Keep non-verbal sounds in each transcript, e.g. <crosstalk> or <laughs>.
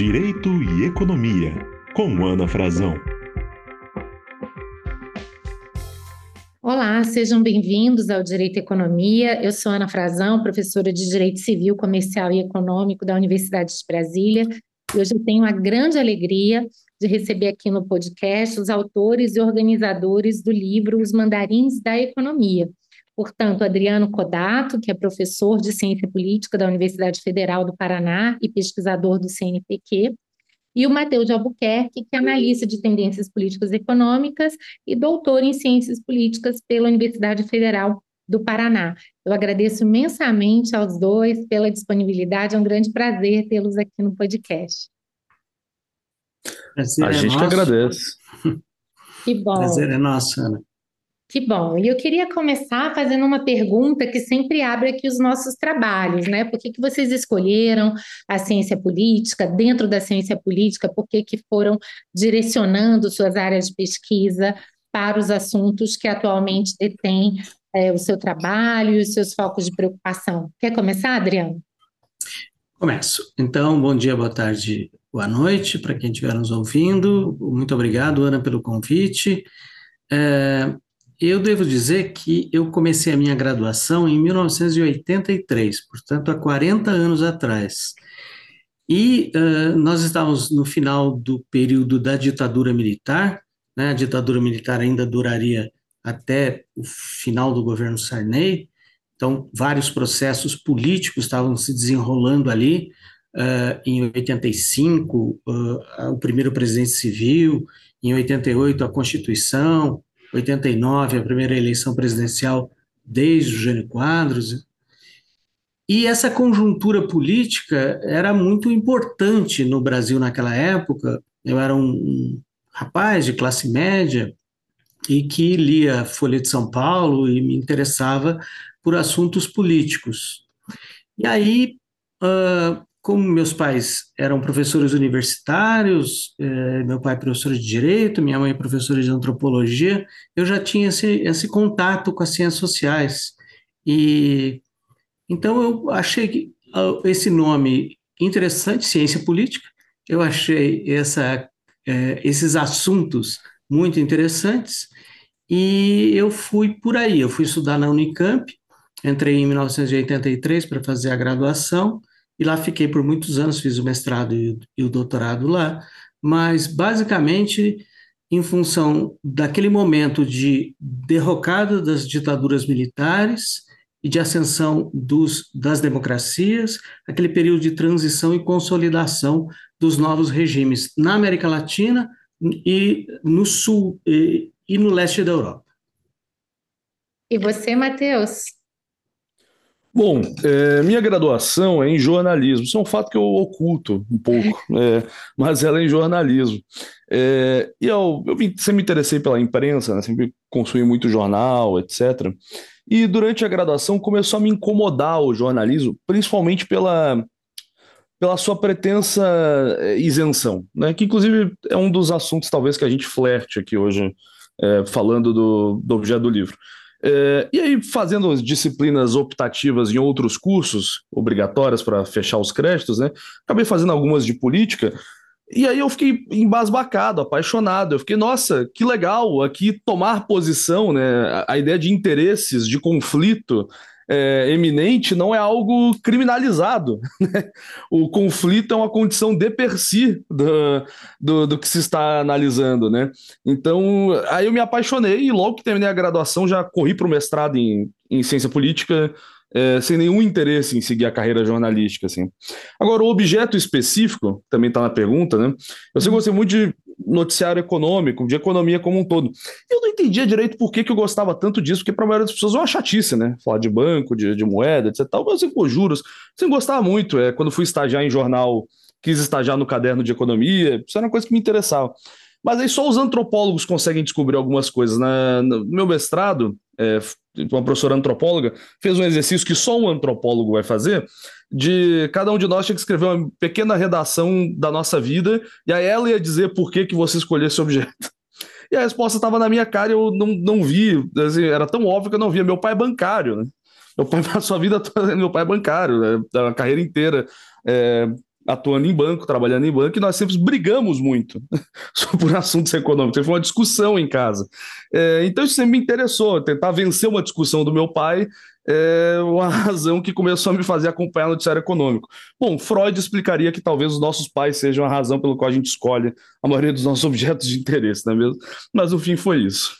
Direito e Economia, com Ana Frazão. Olá, sejam bem-vindos ao Direito e Economia. Eu sou Ana Frazão, professora de Direito Civil, Comercial e Econômico da Universidade de Brasília. E hoje eu tenho a grande alegria de receber aqui no podcast os autores e organizadores do livro Os Mandarins da Economia, Portanto, Adriano Codato, que é professor de Ciência Política da Universidade Federal do Paraná e pesquisador do CNPq, e o Matheus de Albuquerque, que é analista de tendências políticas e econômicas e doutor em Ciências Políticas pela Universidade Federal do Paraná. Eu agradeço imensamente aos dois pela disponibilidade, é um grande prazer tê-los aqui no podcast. Prazer A é gente nosso. que agradece. <laughs> Que bom. Prazer é nosso, Ana. Que bom. E eu queria começar fazendo uma pergunta que sempre abre aqui os nossos trabalhos, né? Por que, que vocês escolheram a ciência política? Dentro da ciência política, por que, que foram direcionando suas áreas de pesquisa para os assuntos que atualmente detêm é, o seu trabalho e os seus focos de preocupação? Quer começar, Adriano? Começo. Então, bom dia, boa tarde, boa noite para quem estiver nos ouvindo. Muito obrigado, Ana, pelo convite. É, eu devo dizer que eu comecei a minha graduação em 1983, portanto, há 40 anos atrás. E uh, nós estávamos no final do período da ditadura militar, né? a ditadura militar ainda duraria até o final do governo Sarney, então vários processos políticos estavam se desenrolando ali. Uh, em 85, uh, o primeiro presidente civil, em 88, a Constituição, 89, a primeira eleição presidencial desde o Jânio Quadros. E essa conjuntura política era muito importante no Brasil naquela época. Eu era um rapaz de classe média e que lia Folha de São Paulo e me interessava por assuntos políticos. E aí, uh, como meus pais eram professores universitários, eh, meu pai é professor de direito, minha mãe é professora de antropologia, eu já tinha esse, esse contato com as ciências sociais. E então eu achei uh, esse nome interessante, ciência política. Eu achei essa, eh, esses assuntos muito interessantes e eu fui por aí. Eu fui estudar na Unicamp, entrei em 1983 para fazer a graduação e lá fiquei por muitos anos, fiz o mestrado e, e o doutorado lá, mas basicamente em função daquele momento de derrocada das ditaduras militares e de ascensão dos, das democracias, aquele período de transição e consolidação dos novos regimes na América Latina e no sul e, e no leste da Europa. E você, Matheus? Bom, é, minha graduação é em jornalismo. Isso é um fato que eu oculto um pouco, <laughs> é, mas ela é em jornalismo. É, e eu, eu sempre me interessei pela imprensa, né, sempre consumi muito jornal, etc. E durante a graduação começou a me incomodar o jornalismo, principalmente pela, pela sua pretensa é, isenção, né, que inclusive é um dos assuntos talvez que a gente flerte aqui hoje, é, falando do, do objeto do livro. É, e aí, fazendo as disciplinas optativas em outros cursos, obrigatórias para fechar os créditos, né? Acabei fazendo algumas de política. E aí eu fiquei embasbacado, apaixonado. Eu fiquei, nossa, que legal aqui tomar posição, né? A ideia de interesses, de conflito, é, eminente não é algo criminalizado. <laughs> Né? O conflito é uma condição de per si do, do, do, que se está analisando. Né? Então, aí eu me apaixonei e logo que terminei a graduação já corri para o mestrado em, em ciência política. É, sem nenhum interesse em seguir a carreira jornalística, assim. Agora, o objeto específico, também está na pergunta, né? Eu sempre gostei muito de noticiário econômico, de economia como um todo. Eu não entendia direito por que, que eu gostava tanto disso, porque para a maioria das pessoas é uma chatice, né? Falar de banco, de, de moeda, etc. Tal. Mas eu juros, sem gostava muito. É, quando fui estagiar em jornal, quis estagiar no caderno de economia, isso era uma coisa que me interessava. Mas aí só os antropólogos conseguem descobrir algumas coisas. Na, no meu mestrado, é, uma professora antropóloga fez um exercício que só um antropólogo vai fazer, de cada um de nós tinha que escrever uma pequena redação da nossa vida, e aí ela ia dizer por que, que você escolheu esse objeto. E a resposta estava na minha cara, eu não, não vi, assim, era tão óbvio que eu não via. Meu pai é bancário, né? Meu pai <laughs> a vida toda, meu pai é bancário, né? a carreira inteira é, atuando em banco, trabalhando em banco, e nós sempre brigamos muito <laughs> sobre assuntos econômicos. Foi uma discussão em casa. É, então isso sempre me interessou, tentar vencer uma discussão do meu pai é uma <laughs> razão que começou a me fazer acompanhar o noticiário econômico. Bom, Freud explicaria que talvez os nossos pais sejam a razão pelo qual a gente escolhe a maioria dos nossos objetos de interesse, não é mesmo? Mas no fim foi isso.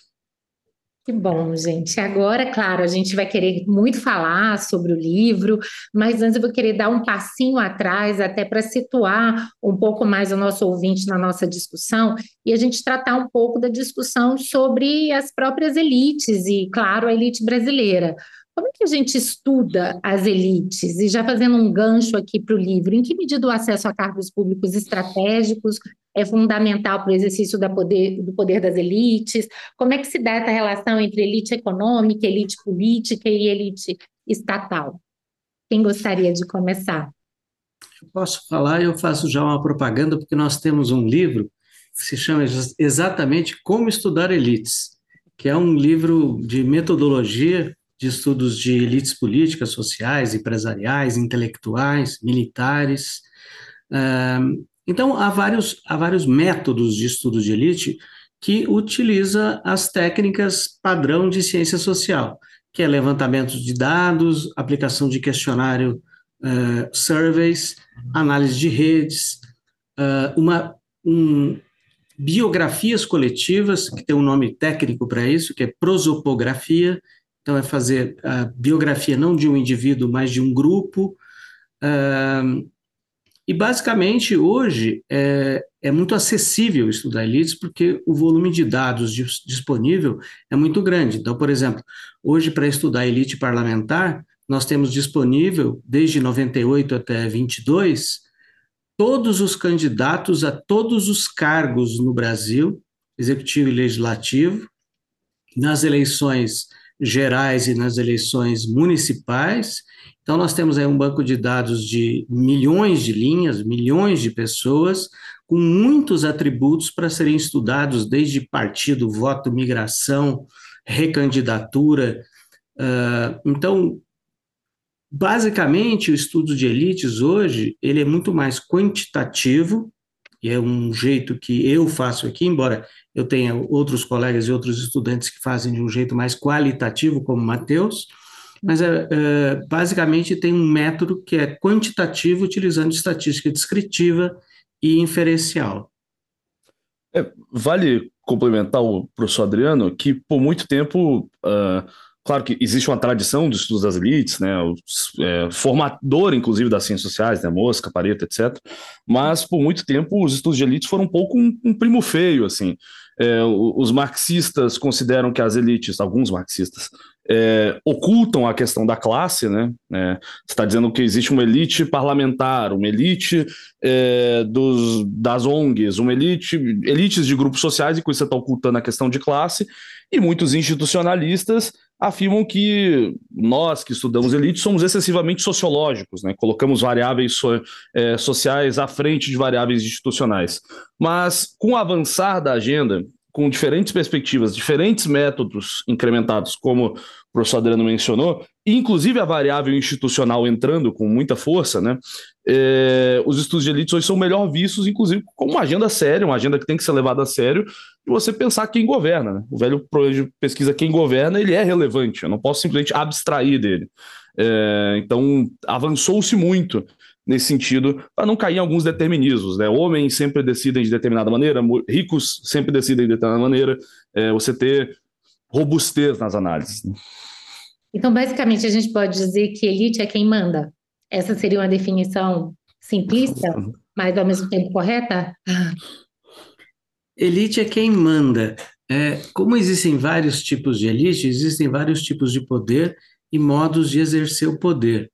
Que bom, gente. Agora, claro, a gente vai querer muito falar sobre o livro, mas antes eu vou querer dar um passinho atrás, até para situar um pouco mais o nosso ouvinte na nossa discussão e a gente tratar um pouco da discussão sobre as próprias elites e, claro, a elite brasileira. Como é que a gente estuda as elites? E já fazendo um gancho aqui para o livro, em que medida o acesso a cargos públicos estratégicos é fundamental para o exercício poder, do poder das elites? Como é que se dá essa relação entre elite econômica, elite política e elite estatal? Quem gostaria de começar? Eu posso falar, eu faço já uma propaganda, porque nós temos um livro que se chama exatamente Como Estudar Elites, que é um livro de metodologia de estudos de elites políticas, sociais, empresariais, intelectuais, militares. Então, há vários, há vários métodos de estudo de elite que utiliza as técnicas padrão de ciência social, que é levantamento de dados, aplicação de questionário uh, surveys, análise de redes, uh, uma, um, biografias coletivas, que tem um nome técnico para isso, que é prosopografia, então, é fazer a biografia não de um indivíduo, mas de um grupo. E, basicamente, hoje é, é muito acessível estudar elites, porque o volume de dados disponível é muito grande. Então, por exemplo, hoje, para estudar elite parlamentar, nós temos disponível, desde 98 até 22, todos os candidatos a todos os cargos no Brasil, executivo e legislativo, nas eleições gerais e nas eleições municipais. Então, nós temos aí um banco de dados de milhões de linhas, milhões de pessoas, com muitos atributos para serem estudados, desde partido, voto, migração, recandidatura. Uh, então, basicamente, o estudo de elites hoje, ele é muito mais quantitativo, e é um jeito que eu faço aqui, embora eu tenha outros colegas e outros estudantes que fazem de um jeito mais qualitativo, como Matheus, mas é, é, basicamente tem um método que é quantitativo, utilizando estatística descritiva e inferencial. É, vale complementar o professor Adriano que por muito tempo uh, Claro que existe uma tradição dos estudos das elites, né, o é, formador, inclusive, das ciências sociais, né, Mosca, Pareto, etc. Mas, por muito tempo, os estudos de elites foram um pouco um, um primo feio, assim. É, os marxistas consideram que as elites, alguns marxistas, é, ocultam a questão da classe, né? É, você está dizendo que existe uma elite parlamentar, uma elite é, dos, das ONGs, uma elite, elites de grupos sociais, e com isso você está ocultando a questão de classe, e muitos institucionalistas afirmam que nós que estudamos elite somos excessivamente sociológicos, né? colocamos variáveis so, é, sociais à frente de variáveis institucionais. Mas com o avançar da agenda, com diferentes perspectivas, diferentes métodos incrementados, como o professor Adriano mencionou, inclusive a variável institucional entrando com muita força, né? É, os estudos de elite hoje são melhor vistos, inclusive, como uma agenda séria, uma agenda que tem que ser levada a sério, e você pensar quem governa. Né? O velho projeto de pesquisa quem governa, ele é relevante, eu não posso simplesmente abstrair dele. É, então, avançou-se muito nesse sentido, para não cair em alguns determinismos. Né? Homens sempre decidem de determinada maneira, ricos sempre decidem de determinada maneira, é, você ter robustez nas análises. Né? Então, basicamente, a gente pode dizer que elite é quem manda. Essa seria uma definição simplista, mas ao mesmo tempo correta? <laughs> Elite é quem manda. É, como existem vários tipos de elite, existem vários tipos de poder e modos de exercer o poder.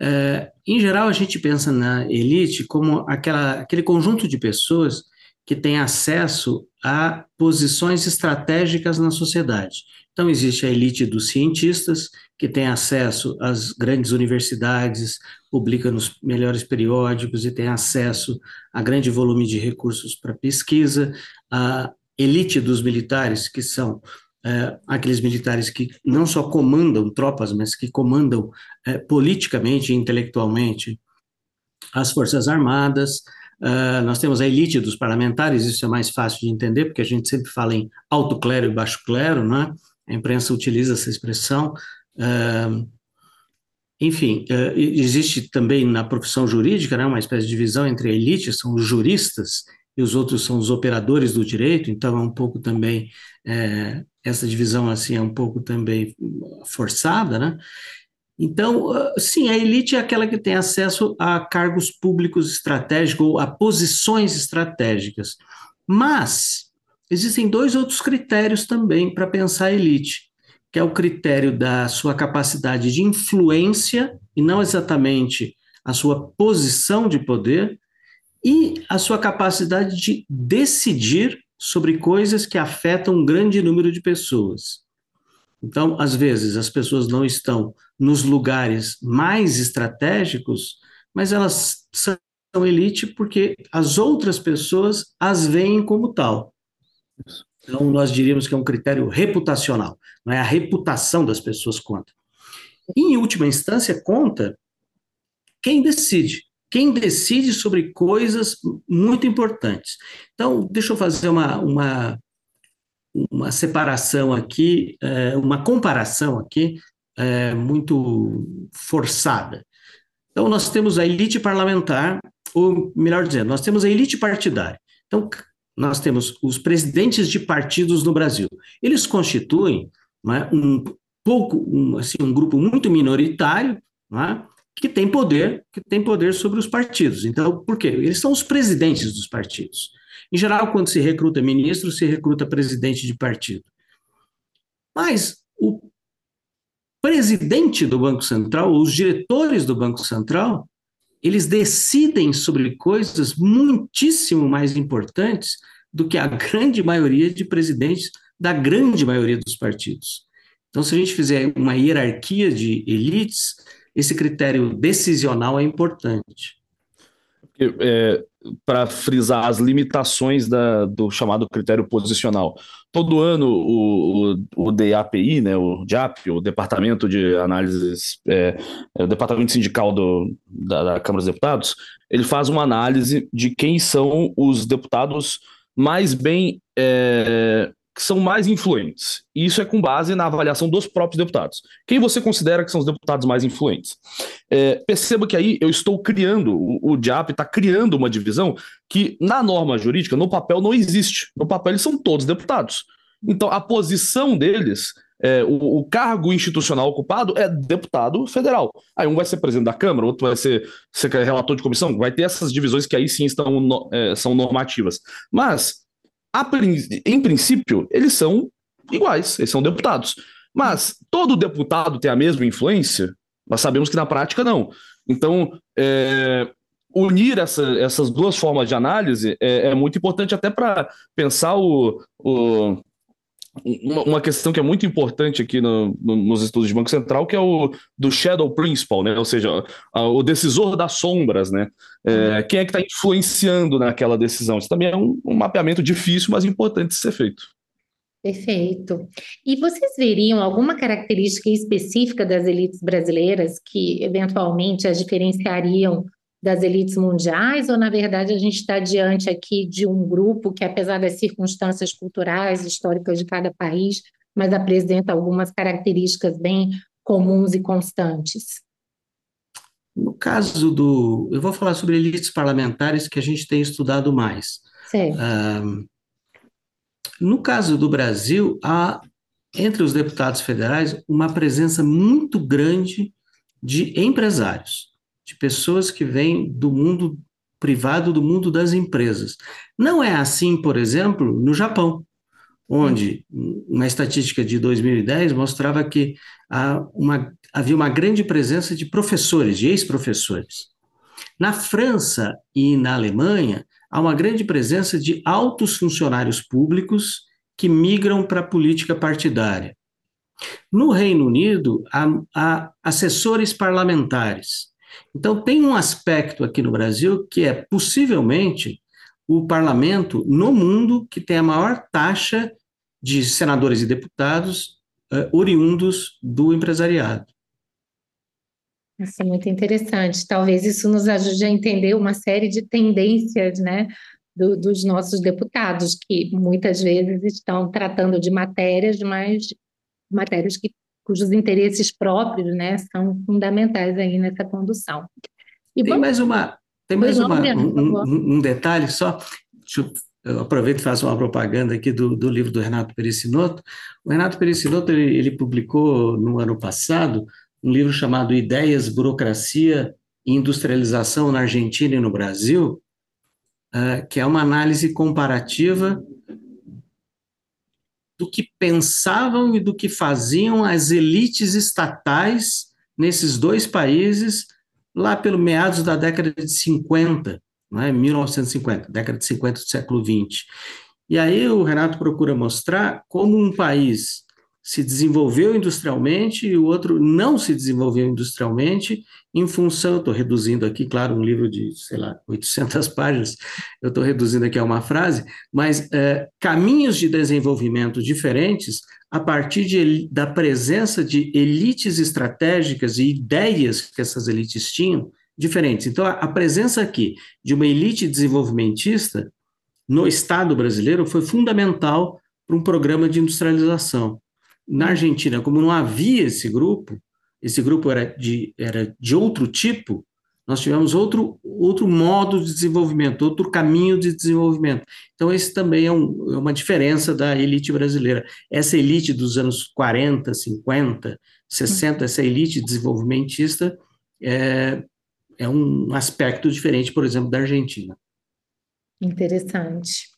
É, em geral, a gente pensa na elite como aquela, aquele conjunto de pessoas que tem acesso a posições estratégicas na sociedade. Então, existe a elite dos cientistas, que tem acesso às grandes universidades, publica nos melhores periódicos e tem acesso a grande volume de recursos para pesquisa. A elite dos militares, que são é, aqueles militares que não só comandam tropas, mas que comandam é, politicamente e intelectualmente as Forças Armadas, uh, nós temos a elite dos parlamentares, isso é mais fácil de entender, porque a gente sempre fala em alto clero e baixo clero, né? A imprensa utiliza essa expressão. Enfim, uh, existe também na profissão jurídica né, uma espécie de divisão entre a elite, são os juristas, e os outros são os operadores do direito, então é um pouco também, é, essa divisão assim é um pouco também forçada, né? Então, ah, sim, a elite é aquela que tem acesso a cargos públicos estratégicos ou a posições estratégicas. Mas existem dois outros critérios também para pensar a elite, que é o critério da sua capacidade de influência e não exatamente a sua posição de poder e a sua capacidade de decidir sobre coisas que afetam um grande número de pessoas. Então, às vezes, as pessoas não estão nos lugares mais estratégicos, mas elas são elite porque as outras pessoas as veem como tal. Então, nós diríamos que é um critério reputacional, não é a reputação das pessoas conta. Em última instância, conta quem decide. Quem decide sobre coisas muito importantes. Então, deixa eu fazer uma, uma uma separação aqui, é, uma comparação aqui é, muito forçada. Então, nós temos a elite parlamentar, ou melhor dizendo, nós temos a elite partidária. Então, nós temos os presidentes de partidos no Brasil. Eles constituem é, um pouco, um, assim, um grupo muito minoritário, é, que tem poder, que tem poder sobre os partidos. Então, por quê? Eles são os presidentes dos partidos. Em geral, quando se recruta ministro, se recruta presidente de partido. Mas o presidente do Banco Central, os diretores do Banco Central, eles decidem sobre coisas muitíssimo mais importantes do que a grande maioria de presidentes da grande maioria dos partidos. Então, se a gente fizer uma hierarquia de elites, esse critério decisional é importante. É, para frisar as limitações da, do chamado critério posicional. Todo ano o, o, o DAPI, né, o DAP, o Departamento de Análises, é, é, o Departamento Sindical do, da, da Câmara dos Deputados, ele faz uma análise de quem são os deputados mais bem é, que são mais influentes. E isso é com base na avaliação dos próprios deputados. Quem você considera que são os deputados mais influentes? É, perceba que aí eu estou criando, o, o está criando uma divisão que, na norma jurídica, no papel não existe. No papel eles são todos deputados. Então, a posição deles é, o, o, cargo institucional ocupado é deputado federal. Aí um vai ser presidente da Câmara, outro vai ser, ser relator de comissão, vai ter essas divisões que aí sim estão, é, são normativas. Mas em princípio, eles são iguais, eles são deputados. Mas todo deputado tem a mesma influência? Nós sabemos que na prática não. Então, é, unir essa, essas duas formas de análise é, é muito importante até para pensar o, o uma, uma, questão que é muito importante aqui no, no, nos estudos de Banco Central, que é o do shadow principal, né? ou seja, a, o decisor das sombras, né? É, uhum. quem é que está influenciando naquela decisão? Isso também é um, um mapeamento difícil, mas importante de ser feito. Perfeito. E vocês veriam alguma característica específica das elites brasileiras que eventualmente as diferenciariam das elites mundiais, ou na verdade a gente está diante aqui de um grupo que, apesar das circunstâncias culturais, históricas de cada país, mas apresenta algumas características bem comuns e constantes? No caso do. Eu vou falar sobre elites parlamentares que a gente tem estudado mais. Um, no caso do Brasil, há, entre os deputados federais, uma presença muito grande de empresários de pessoas que vêm do mundo privado, do mundo das empresas. Não é assim, por exemplo, no Japão, onde uma estatística de 2010 mostrava que uma, havia uma grande presença de professores, de ex-professores. Na França e na Alemanha, há uma grande presença de altos funcionários públicos que migram para a política partidária. No Reino Unido, há, há assessores parlamentares. Então, tem um aspecto aqui no Brasil que é possivelmente o parlamento no mundo que tem a maior taxa de senadores e deputados uh, oriundos do empresariado. Isso é muito interessante. Talvez isso nos ajude a entender uma série de tendências, né, do, dos nossos deputados, que muitas vezes estão tratando de matérias, mas matérias que, cujos interesses próprios, né, são fundamentais aí nessa condução. E tem mais uma, tem mais uma, um, um, detalhe só. Eu eu aproveito e faço uma propaganda aqui do, do livro do Renato Pericinoto. O Renato Pericinoto, ele, ele publicou no ano passado um livro chamado Ideias, Burocracia e Industrialização na Argentina e no Brasil, uh, que é uma análise comparativa do que pensavam e do que faziam as elites estatais nesses dois países lá pelo meados da década de 50 né, 1950, década de 50 do século 20. E aí o Renato procura mostrar como um país se desenvolveu industrialmente e o outro não se desenvolveu industrialmente em função, estou reduzindo aqui, claro, um livro de, sei lá, <laughs> 800 páginas, eu estou reduzindo aqui a uma frase, mas é, caminhos de desenvolvimento diferentes a partir de, da presença de elites estratégicas e ideias que essas elites tinham diferentes. Então, a, a presença aqui de uma elite desenvolvimentista no Estado brasileiro foi fundamental para um programa de industrialização. Na Argentina, como não havia esse grupo, esse grupo era de, era de outro tipo, nós tivemos outro, outro modo de desenvolvimento, outro caminho de desenvolvimento. Então, esse também é, um, é uma diferença da elite brasileira. Essa elite dos anos 40, 50, 60, essa elite desenvolvimentista, é, é um aspecto diferente, por exemplo, da Argentina. Interessante.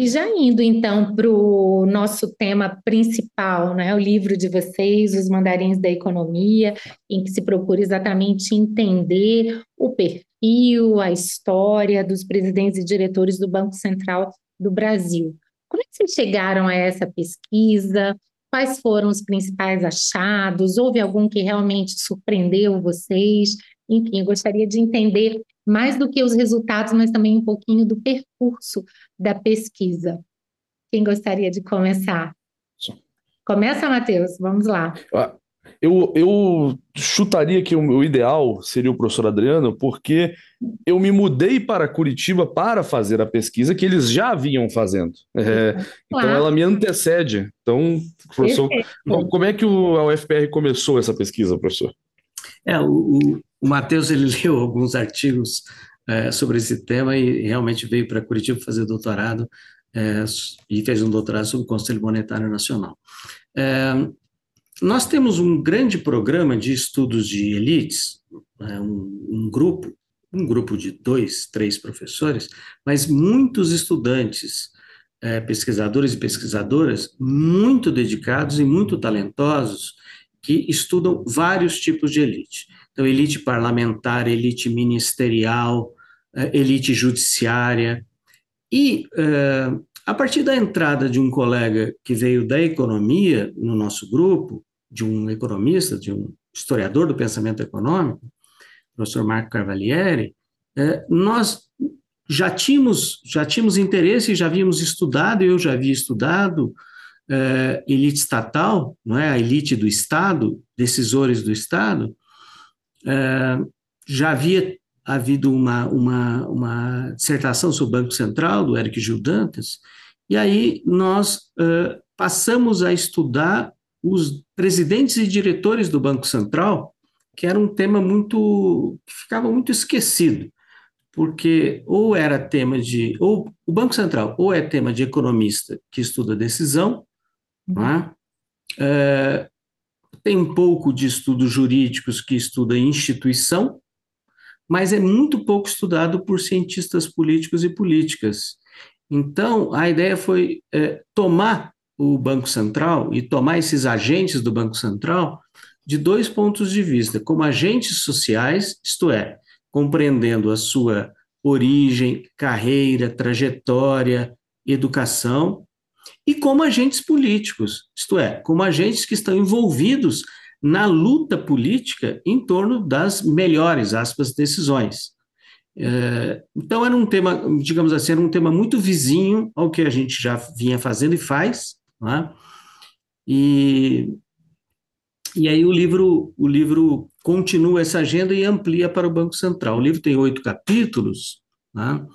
E já indo então para o nosso tema principal, né, o livro de vocês, Os Mandarins da Economia, em que se procura exatamente entender o perfil, a história dos presidentes e diretores do Banco Central do Brasil. Como é que vocês chegaram a essa pesquisa? Quais foram os principais achados? Houve algum que realmente surpreendeu vocês? Enfim, eu gostaria de entender mais do que os resultados, mas também um pouquinho do percurso da pesquisa. Quem gostaria de começar? Começa, Matheus, vamos lá. Ah, eu, eu chutaria que o, ideal seria o professor Adriano, porque eu me mudei para Curitiba para fazer a pesquisa que eles já vinham fazendo. É, claro. Então ela me antecede. Então, professor, como é que o, a UFPR começou essa pesquisa, professor? É, o, o Matheus ele <laughs> leu alguns artigos é, sobre esse tema e realmente veio para Curitiba fazer doutorado é, e fez um doutorado sobre o Conselho Monetário Nacional. É, nós temos um grande programa de estudos de elites, é, um, um grupo, um grupo de dois, três professores, mas muitos estudantes, é, pesquisadores e pesquisadoras muito dedicados e muito talentosos que estudam vários tipos de elite. Então, elite parlamentar, elite ministerial, eh, elite judiciária. E, uh, a partir da entrada de um colega que veio da economia no nosso grupo, de um economista, de um historiador do pensamento econômico, professor Marco Carvalieri, uh, nós já tínhamos, já tínhamos interesse, já havíamos estudado, eu já havia estudado elite estatal, não é? a elite do Estado, decisores do Estado, já havia havido uma, uma, uma dissertação sobre o Banco Central, do Eric Gil Dantas, e aí nós uh, passamos a estudar os presidentes e diretores do Banco Central, que era um tema muito que ficava muito esquecido, porque ou era tema de ou o Banco Central ou é tema de economista que estuda decisão, uhum. Tem pouco de estudos jurídicos que estuda instituição, mas é muito pouco estudado por cientistas políticos e políticas. Então, a ideia foi é, tomar o Banco Central e tomar esses agentes do Banco Central de dois pontos de vista, como agentes sociais, isto é, compreendendo a sua origem, carreira, trajetória, educação, e como agentes políticos, isto é, como agentes que estão envolvidos na luta política em torno das melhores, aspas, decisões. É, então, era um tema, digamos assim, era um tema muito vizinho ao que a gente já vinha fazendo e faz, né? e, e aí o livro, o livro continua essa agenda e amplia para o Banco Central. O livro tem oito capítulos, né?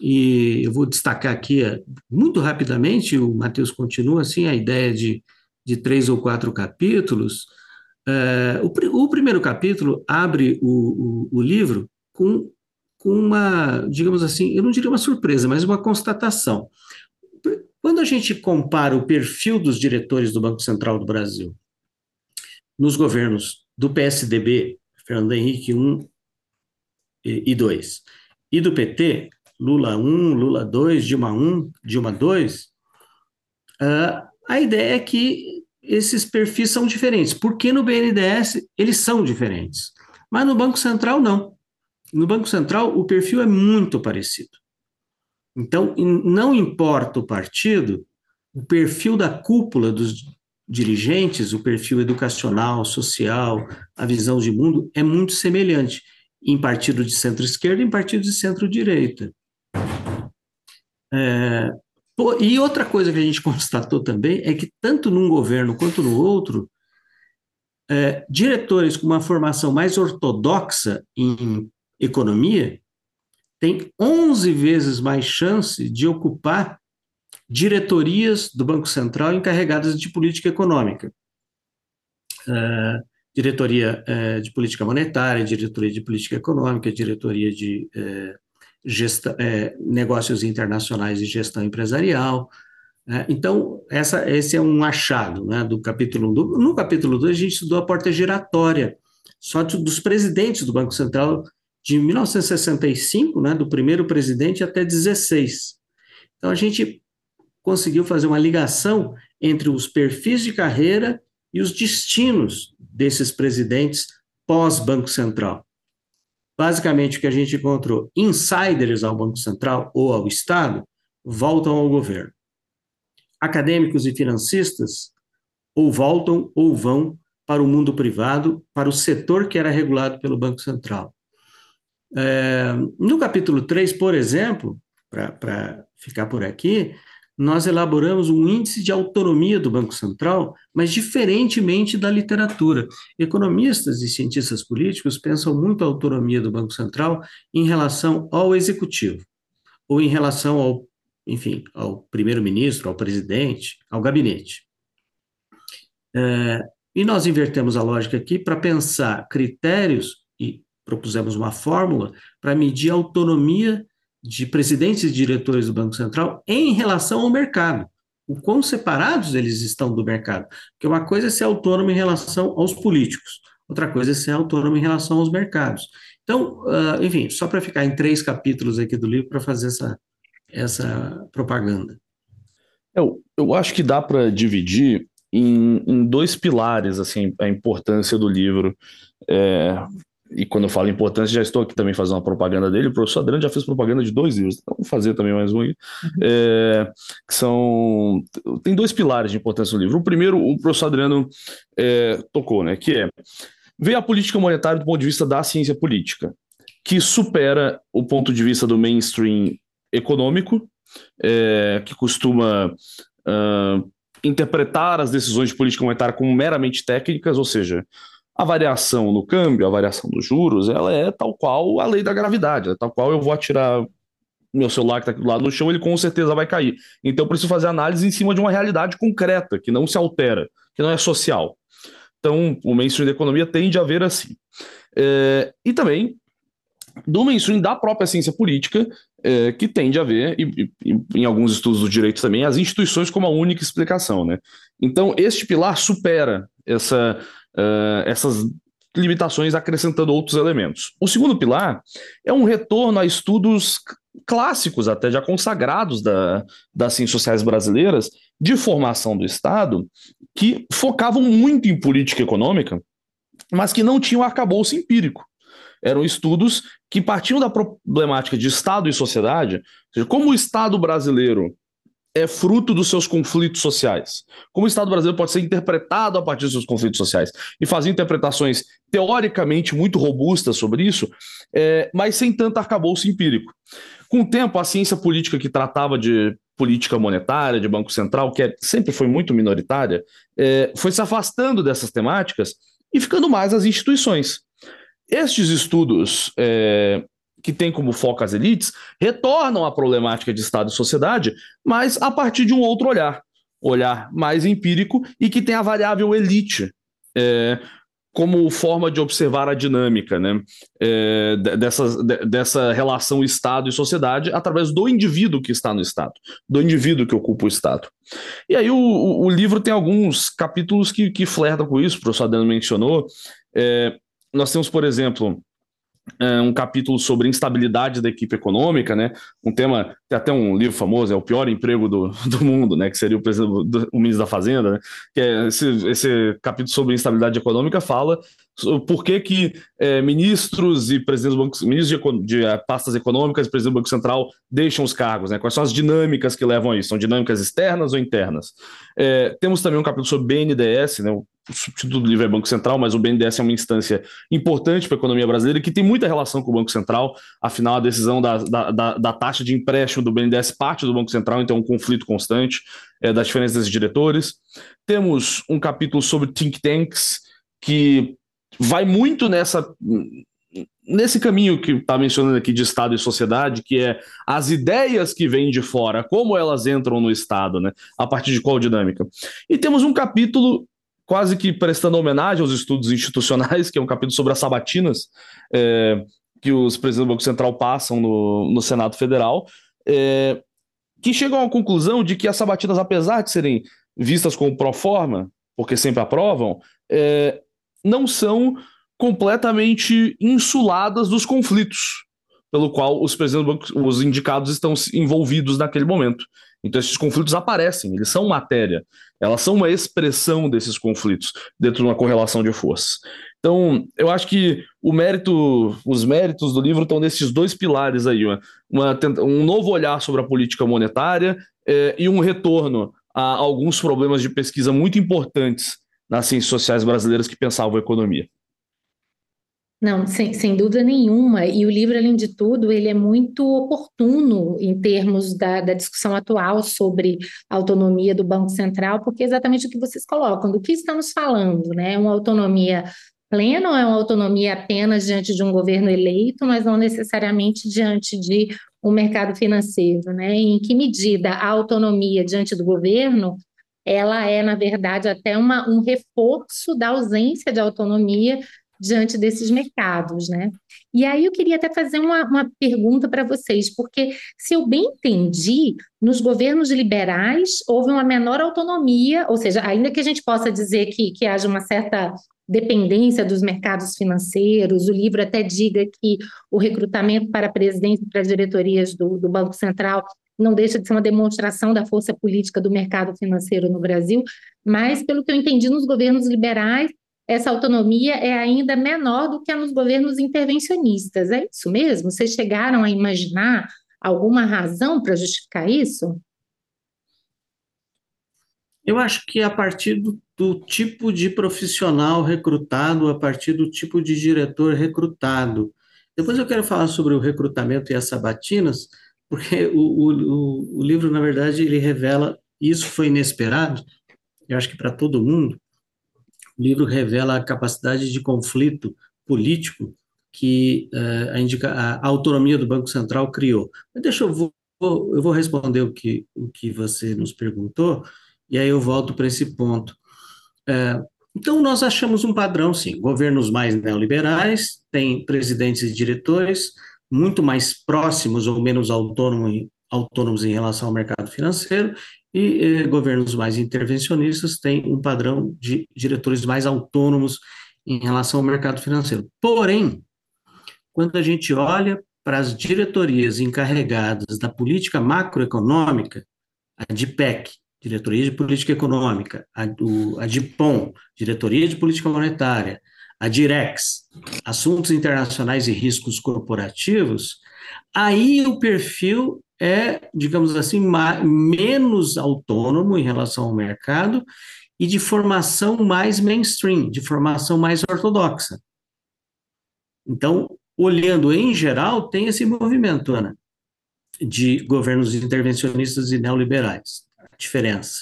E eu vou destacar aqui eh, muito rapidamente, o Matheus continua assim, a ideia de, de três ou quatro capítulos. É, o, o, primeiro capítulo abre o, o, o livro com, com uma, digamos assim, eu não diria uma surpresa, mas uma constatação. Quando a gente compara o perfil dos diretores do Banco Central do Brasil nos governos do PSDB, Fernando Henrique 1 e 2, e do PT, Lula 1, Lula 2, Dilma 1, Dilma 2, uh, a ideia é que esses perfis são diferentes. Porque no BNDES eles são diferentes, mas no Banco Central não. No Banco Central o perfil é muito parecido. Então, não importa o partido, o perfil da cúpula dos dirigentes, o perfil educacional, social, a visão de mundo é muito semelhante em partido de centro-esquerda e em partido de centro-direita. É, e outra coisa que a gente <laughs> constatou também é que, tanto num governo quanto no outro, é, diretores com uma formação mais ortodoxa em economia têm 11 vezes mais chance de ocupar diretorias do Banco Central encarregadas de política econômica. É, diretoria é, de política monetária, diretoria de política econômica, diretoria de é, gesta, é, negócios internacionais e gestão empresarial. Né? Então, essa, esse é um achado né, do capítulo 1. Do, no capítulo 2, a gente estudou a porta giratória, só dos presidentes do Banco Central de 1965, né, do primeiro presidente até 16. Então, a gente conseguiu fazer uma ligação entre os perfis de carreira e os destinos desses presidentes pós-Banco Central. Basicamente, o que a gente encontrou, insiders ao Banco Central ou ao Estado voltam ao governo. Acadêmicos e financistas ou voltam ou vão para o mundo privado, para o setor que era regulado pelo Banco Central. É, no capítulo 3, por exemplo, para ficar por aqui, nós elaboramos um índice de autonomia do Banco Central, mas diferentemente da literatura. Economistas e cientistas políticos pensam muito a autonomia do Banco Central em relação ao executivo, ou em relação ao, enfim, ao primeiro-ministro, ao presidente, ao gabinete. É, e nós invertemos a lógica aqui para pensar critérios e propusemos uma fórmula para medir a autonomia de presidentes e diretores do Banco Central em relação ao mercado. O quão separados eles estão do mercado. Porque uma coisa é ser autônomo em relação aos políticos, outra coisa é ser autônomo em relação aos mercados. Então, uh, enfim, só para ficar em três capítulos aqui do livro para fazer essa, essa propaganda. Eu, eu acho que dá para dividir em, em, dois pilares assim a importância do livro. É, e quando eu falo importância, já estou aqui também fazendo uma propaganda dele. O professor Adriano já fez propaganda de dois livros, então vou fazer também mais um. Uhum. É, que são. Tem dois pilares de importância no livro. O primeiro, o professor Adriano é, tocou, né? Que é ver a política monetária do ponto de vista da ciência política, que supera o ponto de vista do mainstream econômico, é, que costuma. Uh, interpretar as decisões de política monetária como meramente técnicas, ou seja, a variação no câmbio, a variação dos juros, ela é tal qual a lei da gravidade, é tal qual eu vou atirar meu celular que está aqui do lado no chão, ele com certeza vai cair. Então eu preciso fazer análise em cima de uma realidade concreta, que não se altera, que não é social. Então o mainstream da economia tende a ver assim. É, e também do mainstream da própria ciência política, é, que tende a ver, e, e, em alguns estudos do direito também, as instituições como a única explicação. Né? Então, este pilar supera essa uh, essas limitações acrescentando outros elementos. O segundo pilar é um retorno a estudos clássicos, até já consagrados da, das ciências sociais brasileiras, de formação do Estado, que focavam muito em política econômica, mas que não tinham arcabouço empírico. Eram estudos que partiam da problemática de Estado e sociedade, ou seja, como o Estado brasileiro é fruto dos seus conflitos sociais. Como o Estado brasileiro pode ser interpretado a partir dos seus conflitos sociais e fazer interpretações teoricamente muito robustas sobre isso, é, mas sem tanto arcabouço empírico. Com o tempo, a ciência política que tratava de política monetária, de Banco Central, que é, sempre foi muito minoritária, é, foi se afastando dessas temáticas e ficando mais as instituições. Estes estudos é, que têm como foco as elites retornam à problemática de Estado e sociedade, mas a partir de um outro olhar, olhar mais empírico e que tem a variável elite. É, como forma de observar a dinâmica né, é, dessa, dessa relação Estado e sociedade através do indivíduo que está no Estado, do indivíduo que ocupa o Estado. E aí o, o livro tem alguns capítulos que, que flertam com isso, o professor Adano mencionou. É, nós temos, por exemplo, um capítulo sobre instabilidade da equipe econômica, né? Um tema, tem até um livro famoso, é o pior emprego do, <laughs> do mundo, né? Que seria o, do, o ministro da Fazenda, né? Que é esse, esse capítulo sobre instabilidade econômica fala por que, que é, ministros e presidentes do Banco ministros de, de é, pastas econômicas e presidente do Banco Central deixam os cargos, né? Quais são as dinâmicas que levam a isso? São dinâmicas externas ou internas? É, temos também um capítulo sobre BNDES, né? O substituto do livro é Banco Central, mas o BNDES é uma instância importante para a economia brasileira que tem muita relação com o Banco Central, afinal a decisão da, da, da, da taxa de empréstimo do BNDES parte do Banco Central, então é um conflito constante é, das diferenças de diretores. Temos um capítulo sobre think tanks, que vai muito nessa nesse caminho que está mencionando aqui de Estado e sociedade, que é as ideias que vêm de fora, como elas entram no Estado, né? A partir de qual dinâmica. E temos um capítulo quase que prestando homenagem aos estudos institucionais, <laughs> que é um capítulo sobre as sabatinas, é, que os presidentes do Banco Central passam no, no Senado Federal, é, que chegam à conclusão de que as sabatinas, apesar de serem vistas como pro forma, porque sempre aprovam, é, não são completamente insuladas dos conflitos pelo qual os presidentes do banco, os indicados estão envolvidos naquele momento. Então esses conflitos aparecem, eles são matéria, elas são uma expressão desses conflitos dentro de uma correlação de forças. Então, eu acho que o mérito, os méritos do livro estão nesses dois pilares aí, uma, uma um novo olhar sobre a política monetária é, e um retorno a alguns problemas de pesquisa muito importantes nas ciências sociais brasileiras que pensavam economia. Não, sem, sem dúvida nenhuma. E o livro, além de tudo, ele é muito oportuno em termos da, da discussão atual sobre a autonomia do Banco Central, porque é exatamente o que vocês colocam, do que estamos falando, né? Uma autonomia plena ou é uma autonomia apenas diante de um governo eleito, mas não necessariamente diante de um mercado financeiro, né? Em que medida a autonomia diante do governo ela é, na verdade, até uma, um reforço da ausência de autonomia diante desses mercados, né? E aí eu queria até fazer uma, uma pergunta para vocês, porque se eu bem entendi, nos governos liberais houve uma menor autonomia, ou seja, ainda que a gente possa dizer que, que haja uma certa dependência dos mercados financeiros, o livro até diga que o recrutamento para a presidência e para as diretorias do, do Banco Central não deixa de ser uma demonstração da força política do mercado financeiro no Brasil, mas, pelo que eu entendi, nos governos liberais, essa autonomia é ainda menor do que nos governos intervencionistas. É isso mesmo? Vocês chegaram a imaginar alguma razão para justificar isso? Eu acho que a partir do, do, tipo de profissional recrutado, a partir do tipo de diretor recrutado. Depois eu quero falar sobre o recrutamento e as sabatinas, porque o, o, o livro, na verdade, ele revela, isso foi inesperado, eu acho que para todo mundo, o livro revela a capacidade de conflito político que uh, a, indica, a, autonomia do Banco Central criou. Deixa eu vou, eu vou responder o que, o que você nos perguntou, e aí eu volto para esse ponto. Uh, então, nós achamos um padrão, sim. Governos mais neoliberais têm presidentes e diretores muito mais próximos ou menos autônomos, autônomos em relação ao mercado financeiro, e eh, governos mais intervencionistas têm um padrão de diretores mais autônomos em relação ao mercado financeiro. Porém, quando a gente olha para as diretorias encarregadas da política macroeconômica, a DIPEC, Diretoria de Política Econômica, a, do, a DIPOM, Diretoria de Política Monetária, a Direx, Assuntos Internacionais e Riscos Corporativos, aí o perfil é, digamos assim, menos autônomo em relação ao mercado e de formação mais mainstream, de formação mais ortodoxa. Então, olhando em geral, tem esse movimento, Ana, de governos intervencionistas e neoliberais. A diferença.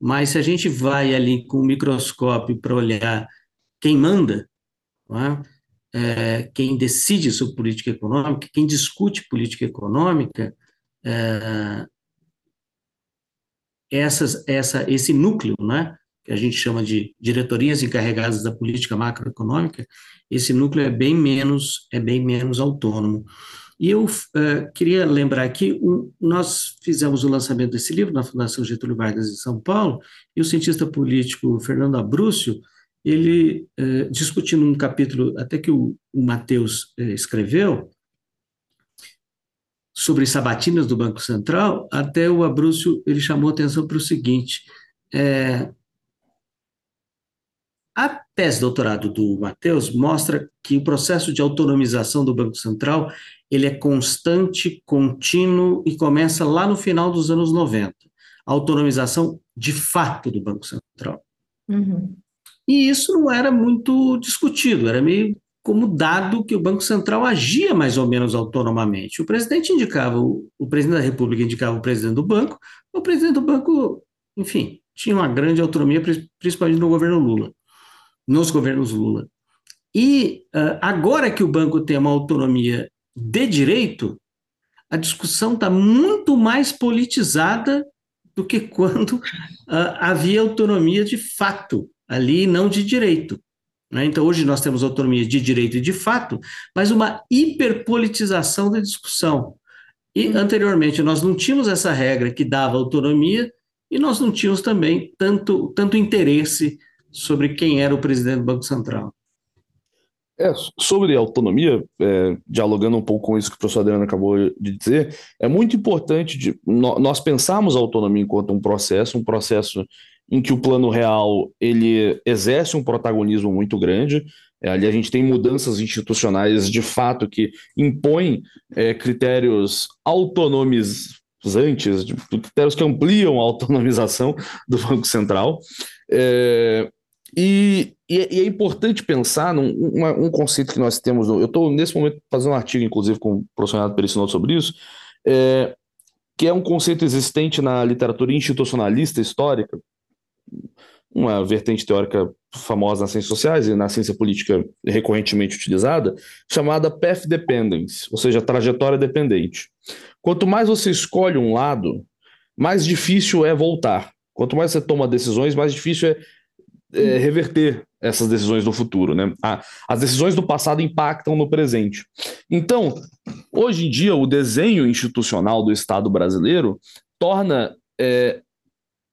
Mas se a gente vai ali com o microscópio para olhar quem manda, é? É, quem decide sobre política econômica, quem discute política econômica, é, essas, essa, esse núcleo, né, que a gente chama de diretorias encarregadas da política macroeconômica, esse núcleo é bem menos, é bem menos autônomo. E eu uh, queria lembrar aqui, um, nós fizemos o lançamento desse livro na Fundação Getúlio Vargas de São Paulo, e o cientista político Fernando Abrúcio, ele uh, discutindo um capítulo, até que o, o Matheus uh, escreveu, sobre sabatinas do Banco Central, até o Abrúcio ele chamou atenção para o seguinte: é, a tese de doutorado do Matheus mostra que o processo de autonomização do Banco Central ele é constante, contínuo e começa lá no final dos anos 90. A autonomização de fato do Banco Central. Uhum. E isso não era muito discutido, era meio como dado que o Banco Central agia mais ou menos autonomamente. O presidente indicava, o, presidente da República indicava o presidente do banco, o presidente do banco, enfim, tinha uma grande autonomia, principalmente no governo Lula, nos governos Lula. E uh, agora que o banco tem uma autonomia de direito, a discussão está muito mais politizada do que quando uh, havia autonomia de fato ali, não de direito. Né? Então, hoje nós temos autonomia de direito e de fato, mas uma hiperpolitização da discussão. E uhum. anteriormente nós não tínhamos essa regra que dava autonomia e nós não tínhamos também tanto, tanto interesse sobre quem era o presidente do Banco Central. É, sobre autonomia, é, dialogando um pouco com isso que o professor Adriano acabou de dizer, é muito importante de, nós pensarmos a autonomia enquanto um processo, um processo em que o plano real ele exerce um protagonismo muito grande. É, ali a gente tem mudanças institucionais de fato que impõem é, critérios autonomizantes, critérios que ampliam a autonomização do Banco Central. É, e, e, é importante pensar num uma, um conceito que nós temos. Eu estou, nesse momento, fazendo um artigo, inclusive, com o professor Renato sobre isso, é, que é um conceito existente na literatura institucionalista histórica, uma vertente teórica famosa nas ciências sociais e na ciência política recorrentemente utilizada, chamada path dependence, ou seja, trajetória dependente. Quanto mais você escolhe um lado, mais difícil é voltar. Quanto mais você toma decisões, mais difícil é, é reverter essas decisões no futuro. Né? as decisões do passado impactam no presente. Então, hoje em dia, o desenho institucional do Estado brasileiro torna é,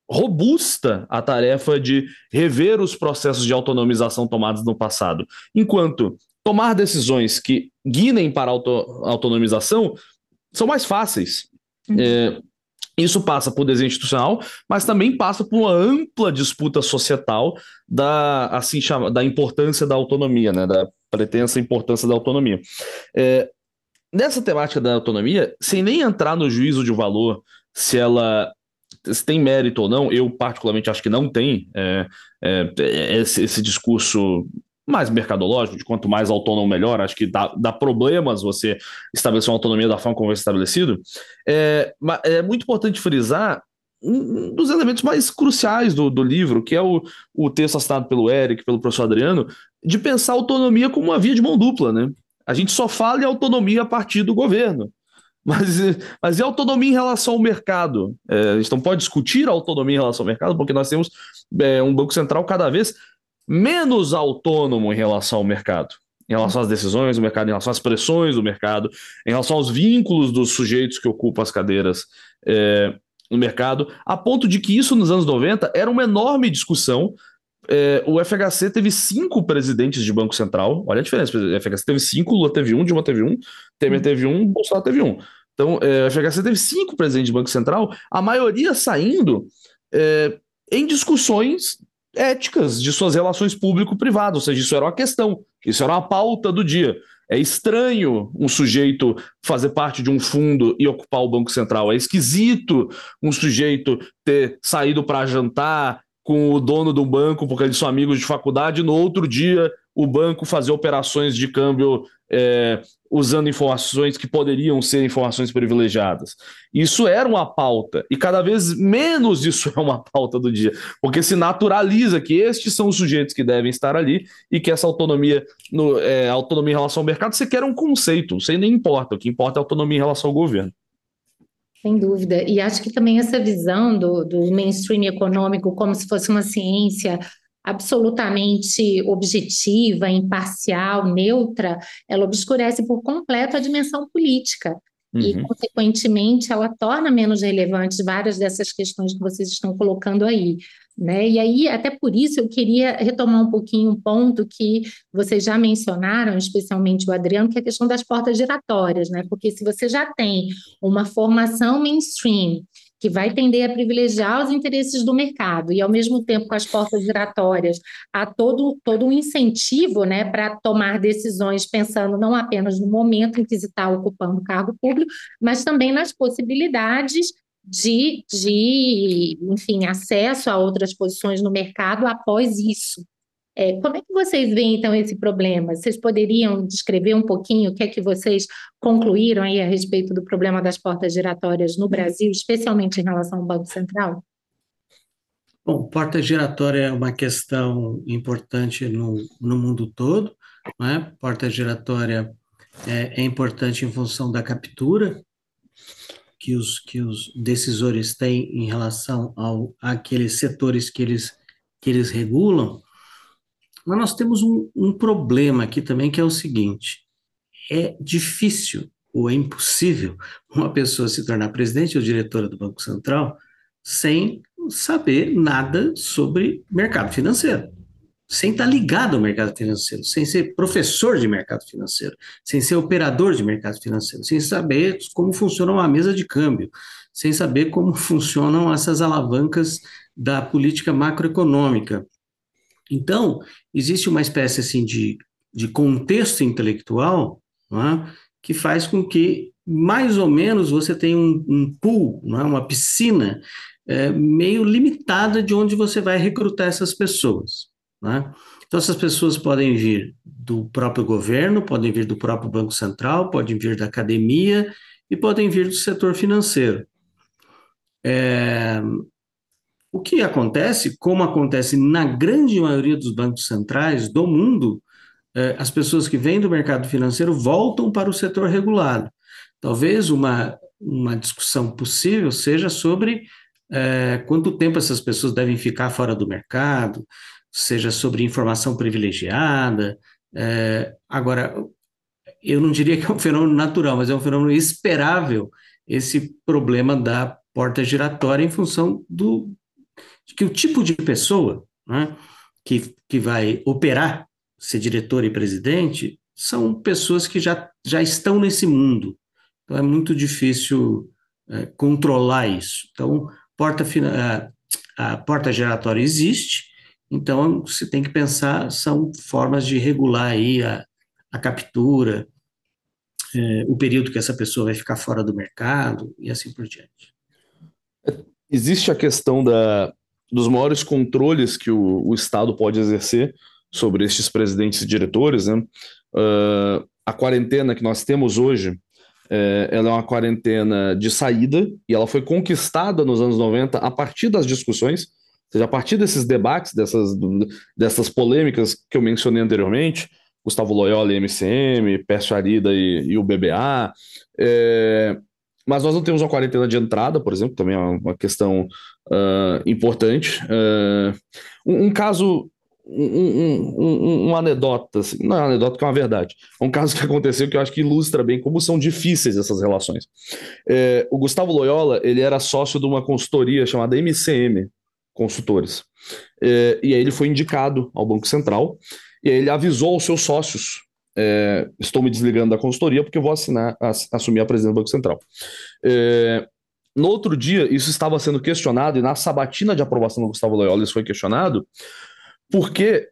robusta a tarefa de rever os processos de autonomização tomados no passado. Enquanto tomar decisões que guinem para a auto autonomização são mais fáceis. Uhum. É, isso passa por desenho institucional, mas também passa por uma ampla disputa societal da, assim, chama, da importância da autonomia, né, da pretensa importância da autonomia. É, nessa temática da autonomia, sem nem entrar no juízo de valor se ela se tem mérito ou não, eu particularmente acho que não tem é, é, é, esse, esse, discurso mais mercadológico, de quanto mais autônomo melhor, acho que dá, dá problemas você estabelecer uma autonomia da forma como foi estabelecido. É, é muito importante frisar um dos elementos mais cruciais do, do livro, que é o, o texto assinado pelo Eric, pelo professor Adriano, de pensar a autonomia como uma via de mão dupla, né? A gente só fala em autonomia a partir do governo. Mas, mas e a autonomia em relação ao mercado? É, a gente não pode discutir a autonomia em relação ao mercado, porque nós temos é, um Banco Central cada vez menos autônomo em relação ao mercado, em relação às decisões do mercado, em relação às pressões do mercado, em relação aos vínculos dos sujeitos que ocupam as cadeiras é, no mercado, a ponto de que isso nos anos 90 era uma enorme discussão. É, o FHC teve cinco presidentes de Banco Central. Olha a diferença. O FHC teve cinco, Lula teve um, Dilma teve um, Temer teve um, Bolsonaro teve um. Então, é, a FHC teve cinco presidentes do Banco Central, a maioria saindo é, em discussões éticas de suas relações público-privado, ou seja, isso era uma questão, isso era uma pauta do dia. É estranho um sujeito fazer parte de um fundo e ocupar o Banco Central. É esquisito um sujeito ter saído para jantar com o dono do banco porque eles são amigos de faculdade e no outro dia o banco fazer operações de câmbio é, usando informações que poderiam ser informações privilegiadas. Isso era uma pauta, e cada vez menos isso é uma pauta do dia, porque se naturaliza que estes são os sujeitos que devem estar ali e que essa autonomia, no, é, autonomia em relação ao mercado, você quer um conceito, isso aí nem importa, o que importa é a autonomia em relação ao governo. Sem dúvida. E acho que também essa visão do, do mainstream econômico como se fosse uma ciência absolutamente objetiva, imparcial, neutra, ela obscurece por completo a dimensão política. Uhum. E, consequentemente, ela torna menos relevantes várias dessas questões que vocês estão colocando aí. Né? E aí, até por isso, eu queria retomar um pouquinho um ponto que vocês já mencionaram, especialmente o Adriano, que é a questão das portas giratórias, né? Porque se você já tem uma formação mainstream que vai tender a privilegiar os interesses do mercado e, ao mesmo tempo, com as portas giratórias, há todo, todo um incentivo né, para tomar decisões pensando não apenas no momento em que se está ocupando o cargo público, mas também nas possibilidades de, de, enfim, acesso a outras posições no mercado após isso. É, como é que vocês veem, então, esse problema? Vocês poderiam descrever um pouquinho o que é que vocês concluíram aí a respeito do problema das portas giratórias no Brasil, especialmente em relação ao Banco Central? Bom, porta giratória é uma questão importante no, no mundo todo, né? Porta giratória é, é importante em função da captura, que os, que os decisores têm em relação ao, àqueles setores que eles, que eles regulam, mas nós temos um, um problema aqui também, que é o seguinte: é difícil ou é impossível uma pessoa se tornar presidente ou diretora do Banco Central sem saber nada sobre mercado financeiro. Sem estar ligado ao mercado financeiro, sem ser professor de mercado financeiro, sem ser operador de mercado financeiro, sem saber como funciona uma mesa de câmbio, sem saber como <laughs> funcionam essas alavancas da política macroeconômica. Então, existe uma espécie assim de, de contexto intelectual é, que faz com que, mais ou menos, você tenha um, um pool, é, uma piscina é, meio limitada de onde você vai recrutar essas pessoas. Né? Então, essas pessoas podem vir do próprio governo, podem vir do próprio Banco Central, podem vir da academia e podem vir do setor financeiro. É, o que acontece, como acontece na grande maioria dos bancos centrais do mundo, é, as pessoas que vêm do mercado financeiro voltam para o setor regulado. Talvez uma, uma discussão possível seja sobre é, quanto tempo essas pessoas devem ficar fora do mercado, seja sobre informação privilegiada. É, agora, eu não diria que é um fenômeno natural, mas é um fenômeno esperável esse problema da porta giratória em função do que o tipo de pessoa né, que, que vai operar, ser diretor e presidente, são pessoas que já, já estão nesse mundo. Então é muito difícil é, controlar isso. Então, porta, a, a porta giratória existe, então, se tem que pensar, são formas de regular aí a, a captura, é, o período que essa pessoa vai ficar fora do mercado e assim por diante. Existe a questão da, dos maiores controles que o, o Estado pode exercer sobre estes presidentes e diretores. Né? Uh, a quarentena que nós temos hoje, é, ela é uma quarentena de saída e ela foi conquistada nos anos 90 a partir das discussões seja, a partir desses debates, dessas, dessas polêmicas que eu mencionei anteriormente, Gustavo Loyola e MCM, Pércio Arida e, e o BBA, é, mas nós não temos uma quarentena de entrada, por exemplo, também é uma questão uh, importante. Uh, um, um, caso, um, um, uma anedota, assim, não é uma anedota que é uma verdade, é um caso que aconteceu que eu acho que ilustra bem como são difíceis essas relações. É, o Gustavo Loyola, ele era sócio de uma consultoria chamada MCM, consultores. É, e aí ele foi indicado ao Banco Central e aí ele avisou aos seus sócios: é, estou me desligando da consultoria porque vou assinar, assumir a presidência do Banco Central. É, no outro dia, isso estava sendo questionado, e na sabatina de aprovação do Gustavo Loyola isso foi questionado, porque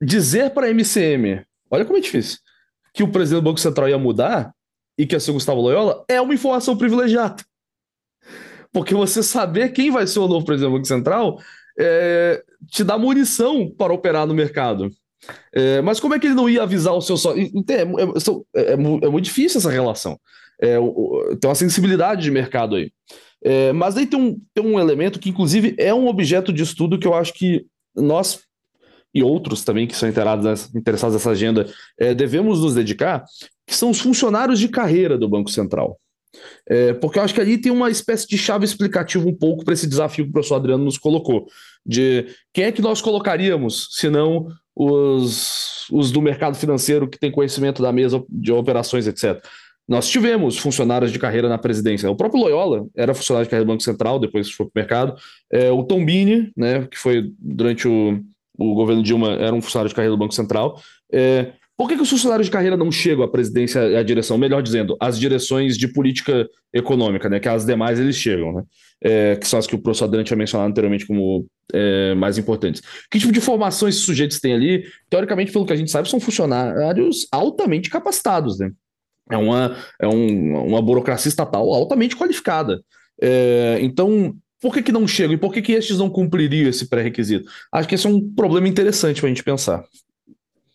dizer para a MCM, olha como é difícil, que o presidente do Banco Central ia mudar e que ia ser o Gustavo Loyola é uma informação privilegiada. Porque você saber quem vai ser o novo presidente do Banco Central é, te dá munição para operar no mercado. É, mas como é que ele não ia avisar o seu sócio? É, é, é, é, muito difícil essa relação. Tem uma sensibilidade de mercado aí. mas aí tem um, tem um elemento que, inclusive, é um objeto de estudo que eu acho que nós e outros também que são interessados nessa agenda devemos nos dedicar, que são os funcionários de carreira do Banco Central. É, porque eu acho que ali tem uma espécie de chave explicativa um pouco para esse desafio que o professor Adriano nos colocou, de quem é que nós colocaríamos, se não os, os do mercado financeiro que tem conhecimento da mesa de operações, etc. Nós tivemos funcionários de carreira na presidência. O próprio Loyola era funcionário de carreira do Banco Central, depois foi para o mercado. É, o Tombini, né, que foi durante o, o governo Dilma, era um funcionário de carreira do Banco Central. É, por que, que, os funcionários de carreira não chegam à presidência e à direção? Melhor dizendo, às direções de política econômica, né? Que as demais eles chegam, né? É, que são as que o professor Adriano tinha mencionado anteriormente como é, mais importantes. Que tipo de formação esses sujeitos têm ali? Teoricamente, pelo que a gente sabe, são funcionários altamente capacitados, né? É uma, é um, uma burocracia estatal altamente qualificada. É, então, por que, que não chegam e por que, que estes não cumpririam esse pré-requisito? Acho que esse é um problema interessante para a gente pensar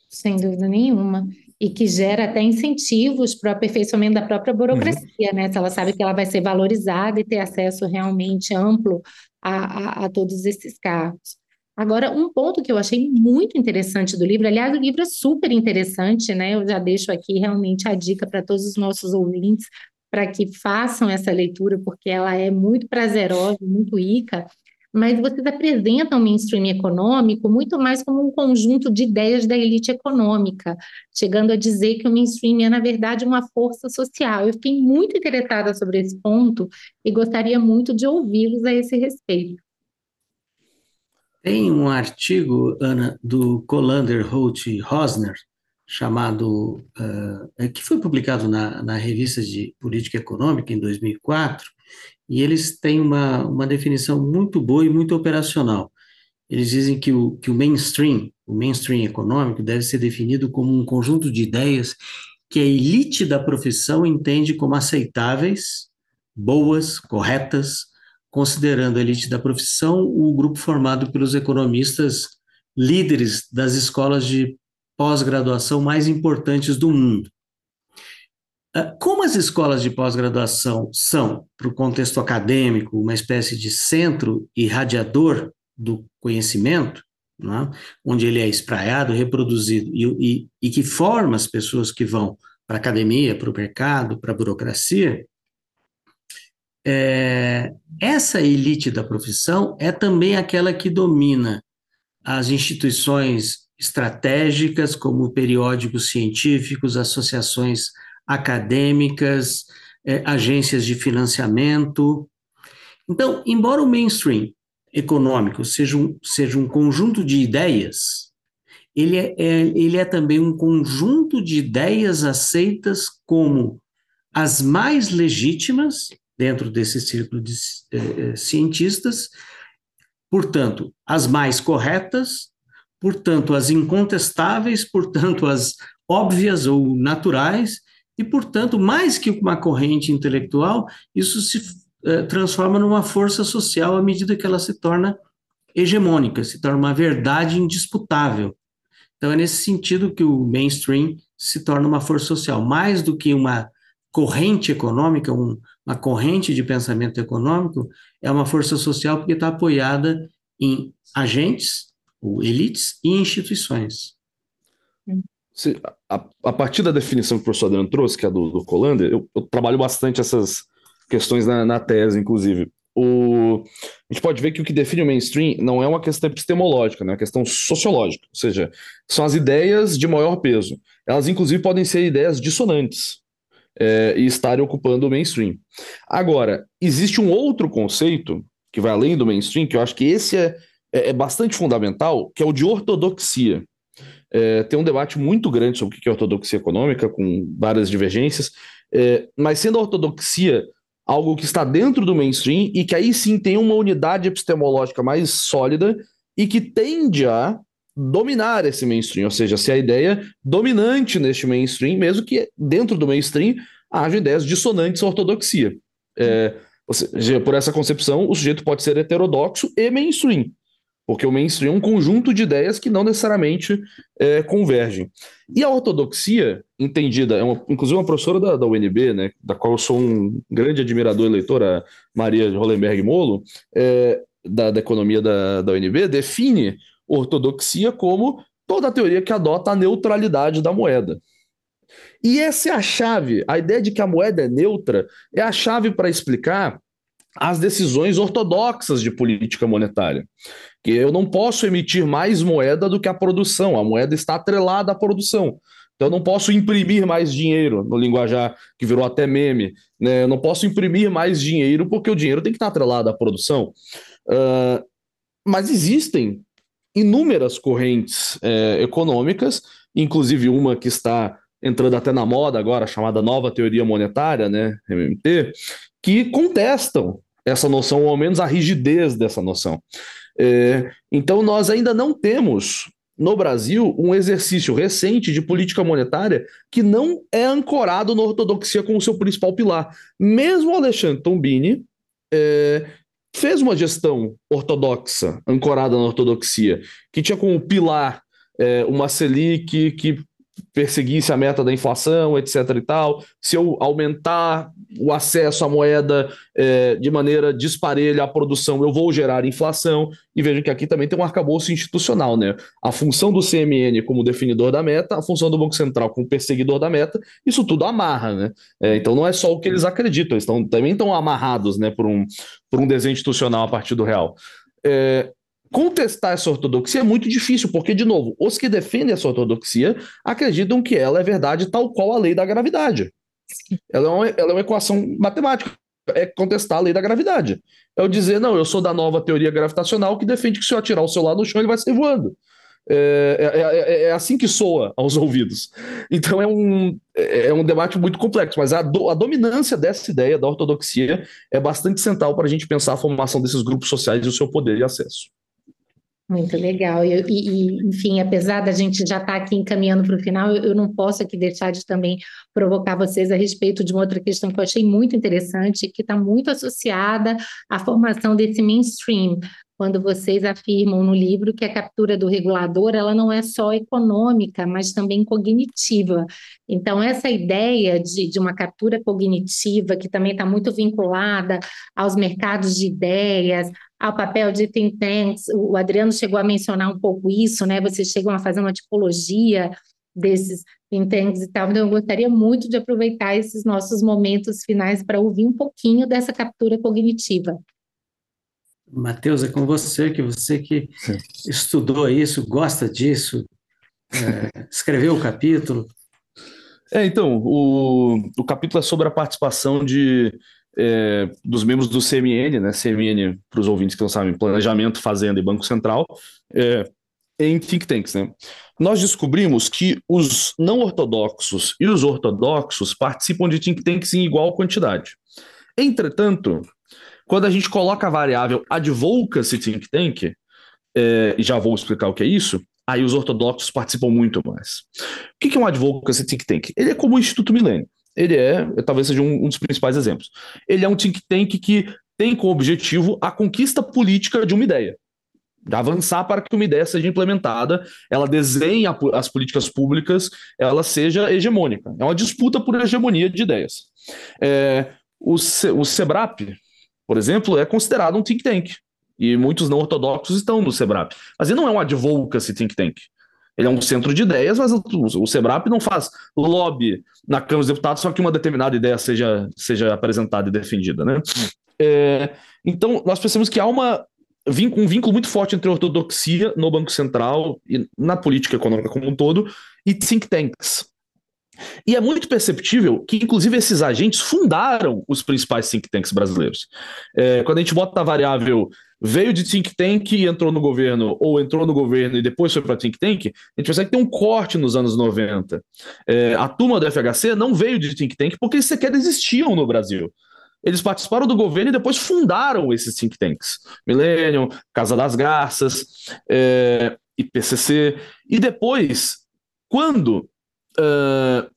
sem dúvida nenhuma. E que gera até incentivos para o aperfeiçoamento da própria burocracia, uhum. né? Se ela sabe que ela vai ser valorizada e ter acesso realmente amplo a, a, a todos esses cargos. Agora, um ponto que eu achei muito interessante do livro, aliás, o livro é super interessante, né? Eu já deixo aqui realmente a dica para todos os nossos ouvintes para que façam essa leitura, porque ela é muito prazerosa, muito rica mas vocês apresentam o mainstream econômico muito mais como um conjunto de ideias da elite econômica, chegando a dizer que o mainstream é, na verdade, uma força social. Eu fiquei muito interessada sobre esse ponto e gostaria muito de ouvi-los a esse respeito. Tem um artigo, Ana, do Colander, Holt Rosner, chamado, uh, que foi publicado na, na revista de Política Econômica em 2004, e eles têm uma, uma definição muito boa e muito operacional. Eles dizem que o, que o mainstream, o mainstream econômico, deve ser definido como um conjunto de ideias que a elite da profissão entende como aceitáveis, boas, corretas, considerando a elite da profissão o grupo formado pelos economistas líderes das escolas de pós-graduação mais importantes do mundo. Ah, como as escolas de pós-graduação são, para o contexto acadêmico, uma espécie de centro irradiador do conhecimento, né, onde ele é espraiado, reproduzido e, e, e que forma as pessoas que vão para a academia, para o mercado, para a burocracia, é, essa elite da profissão é também aquela que domina as instituições estratégicas, como periódicos científicos, associações acadêmicas, é, agências de financiamento. Então, embora o mainstream econômico seja um, seja um conjunto de ideias, ele é, é, ele é também um conjunto de ideias aceitas como as mais legítimas dentro desse círculo de é, cientistas, portanto, as mais corretas, portanto, as incontestáveis, portanto, as óbvias ou naturais, e, portanto, mais que uma corrente intelectual, isso se eh, transforma numa força social à medida que ela se torna hegemônica, se torna uma verdade indisputável. Então, é nesse sentido que o mainstream se torna uma força social, mais do que uma corrente econômica, um, uma corrente de pensamento econômico, é uma força social porque está apoiada em agentes, ou elites e instituições. Se, a, a, partir da definição que o professor Adriano trouxe, que é do, do Colander, eu, eu, trabalho bastante essas questões na, na tese, inclusive. O, a gente pode ver que o que define o mainstream não é uma questão epistemológica, né? é uma questão sociológica, ou seja, são as ideias de maior peso. Elas, inclusive, podem ser ideias dissonantes é, e estarem ocupando o mainstream. Agora, existe um outro conceito que vai além do mainstream, que eu acho que esse é, é, é bastante fundamental, que é o de ortodoxia. É, tem um debate muito grande sobre o que é ortodoxia econômica, com várias divergências, é, mas sendo a ortodoxia algo que está dentro do mainstream e que aí sim tem uma unidade epistemológica mais sólida e que tende a dominar esse mainstream, ou seja, se a ideia dominante neste mainstream, mesmo que dentro do mainstream haja ideias dissonantes à ortodoxia. É, seja, por essa concepção, o sujeito pode ser heterodoxo e mainstream. porque o mainstream é um conjunto de ideias que não necessariamente é, convergem. E a ortodoxia, entendida, é uma, inclusive uma professora da, da UNB, né, da qual eu sou um grande admirador e leitor, a Maria Hollenberg Molo, é, da, da economia da, da UNB, define ortodoxia como toda a teoria que adota a neutralidade da moeda. E essa é a chave. A ideia de que a moeda é neutra é a chave para explicar as decisões ortodoxas de política monetária. Que eu não posso emitir mais moeda do que a produção, a moeda está atrelada à produção. Então eu não posso imprimir mais dinheiro, no linguajar que virou até meme. Né? Eu não posso imprimir mais dinheiro porque o dinheiro tem que estar atrelado à produção. Uh, mas existem inúmeras correntes é, econômicas, inclusive uma que está entrando até na moda agora, chamada nova teoria monetária, né, MMT, que contestam essa noção, ou ao menos a rigidez dessa noção. É, então, nós ainda não temos no Brasil um exercício recente de política monetária que não é ancorado na ortodoxia como seu principal pilar. Mesmo Alexandre Tombini é, fez uma gestão ortodoxa, ancorada na ortodoxia, que tinha como pilar é, uma Selic que perseguisse a meta da inflação, etc. e tal, se eu aumentar o acesso à moeda é, de maneira disparelha à produção, eu vou gerar inflação. E vejam que aqui também tem um arcabouço institucional, né? A função do CMN como definidor da meta, a função do Banco Central como perseguidor da meta, isso tudo amarra, né? É, então não é só o que eles acreditam, eles tão, também estão amarrados né, por, um, por um desenho institucional a partir do real. É, contestar essa ortodoxia é muito difícil, porque, de novo, os que defendem essa ortodoxia acreditam que ela é verdade tal qual a lei da gravidade. Ela é uma, ela é uma equação matemática. É contestar a lei da gravidade. É o dizer, não, eu sou da nova teoria gravitacional que defende que se eu atirar o celular no chão, ele vai sair voando. É, é, é, é, assim que soa aos ouvidos. Então é um, é um debate muito complexo, mas a, do, a dominância dessa ideia da ortodoxia é bastante central para a gente pensar a formação desses grupos sociais e o seu poder de acesso. Muito legal. E, e, enfim, apesar da gente já estar tá aqui encaminhando para o final, eu, eu, não posso aqui deixar de também provocar vocês a respeito de uma outra questão que eu achei muito interessante, que está muito associada à formação desse mainstream, quando vocês afirmam no livro que a captura do regulador ela não é só econômica, mas também cognitiva. Então, essa ideia de, de uma captura cognitiva, que também está muito vinculada aos mercados de ideias, ao papel de think tanks, o Adriano chegou a mencionar um pouco isso, né? Vocês chegam a fazer uma tipologia desses think tanks e tal, então eu gostaria muito de aproveitar esses nossos momentos finais para ouvir um pouquinho dessa captura cognitiva. Matheus, é com você, que você que Sim. estudou isso, gosta disso, é, escreveu o capítulo. É, então, o, o capítulo é sobre a participação de, é, dos membros do CMN, né? CMN, para os ouvintes que não sabem, Planejamento, Fazenda e Banco Central, é, em think tanks, né? Nós descobrimos que os não ortodoxos e os ortodoxos participam de think tanks em igual quantidade. Entretanto, quando a gente coloca a variável advocacy think tank, é, e já vou explicar o que é isso, aí os ortodoxos participam muito mais. O que é um advocacy think tank? Ele é como o Instituto Milênio. Ele é, talvez seja um, um dos principais exemplos. Ele é um think tank que tem como objetivo a conquista política de uma ideia de avançar para que uma ideia seja implementada, ela desenhe as políticas públicas, ela seja hegemônica. É uma disputa por hegemonia de ideias. É, o, Ce, o SEBRAP, por exemplo, é considerado um think tank. E muitos não ortodoxos estão no SEBRAP. Mas ele não é um advocacy think tank. Ele é um centro de ideias, mas o SEBRAP não faz lobby na Câmara dos Deputados só que uma determinada ideia seja, seja apresentada e defendida. Né? É, então, nós pensamos que há uma, um vínculo muito forte entre ortodoxia no Banco Central e na política econômica como um todo e think tanks. E é muito perceptível que, inclusive, esses agentes fundaram os principais think tanks brasileiros. É, quando a gente bota a variável veio de think tank e entrou no governo, ou entrou no governo e depois foi para think tank, a gente percebe que tem um corte nos anos 90. É, a turma do FHC não veio de think tank porque eles sequer existiam no Brasil. Eles participaram do governo e depois fundaram esses think tanks. Millennium, Casa das Graças, é, IPCC. E depois, quando uh,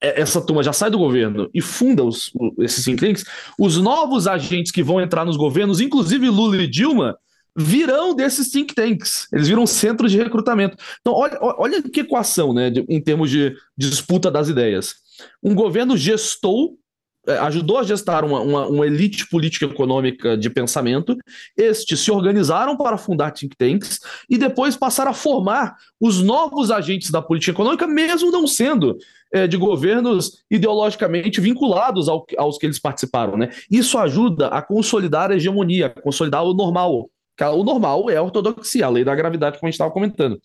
essa turma já sai do governo e funda os, esses think tanks, os novos agentes que vão entrar nos governos, inclusive Lula e Dilma, virão desses think tanks, eles viram centros de recrutamento. Então, olha, olha que equação, né, em termos de disputa das ideias. Um governo gestou ajudou a gestar uma, uma, uma, elite política econômica de pensamento. Estes se organizaram para fundar think tanks e depois passaram a formar os novos agentes da política econômica, mesmo não sendo é, de governos ideologicamente vinculados ao, aos que eles participaram. Né? Isso ajuda a consolidar a hegemonia, a consolidar o normal. O normal é a ortodoxia, a lei da gravidade, como a gente estava comentando.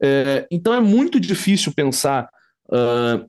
É, então é muito difícil pensar. Uh,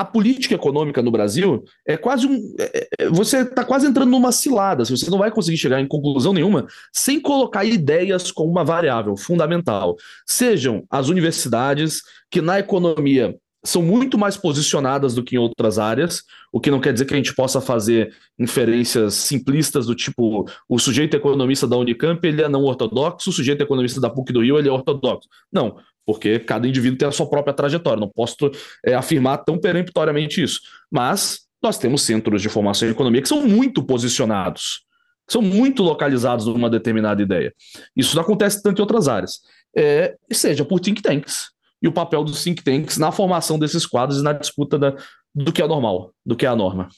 a política econômica no Brasil é quase um. É, é você está quase entrando numa cilada. Você não vai conseguir chegar em conclusão nenhuma sem colocar ideias como uma variável fundamental. Sejam as universidades, que na economia são muito mais posicionadas do que em outras áreas, o que não quer dizer que a gente possa fazer inferências simplistas do tipo o sujeito economista da Unicamp ele é não ortodoxo, o sujeito economista da PUC do Rio ele é ortodoxo. Não, porque cada indivíduo tem a sua própria trajetória, não posso é, afirmar tão peremptoriamente isso. Mas nós temos centros de formação em economia que são muito posicionados, são muito localizados numa determinada ideia. Isso não acontece tanto em outras áreas. É, seja por think tanks, e o papel dos think tanks na formação desses quadros e na disputa da, do que é normal, do que é a norma.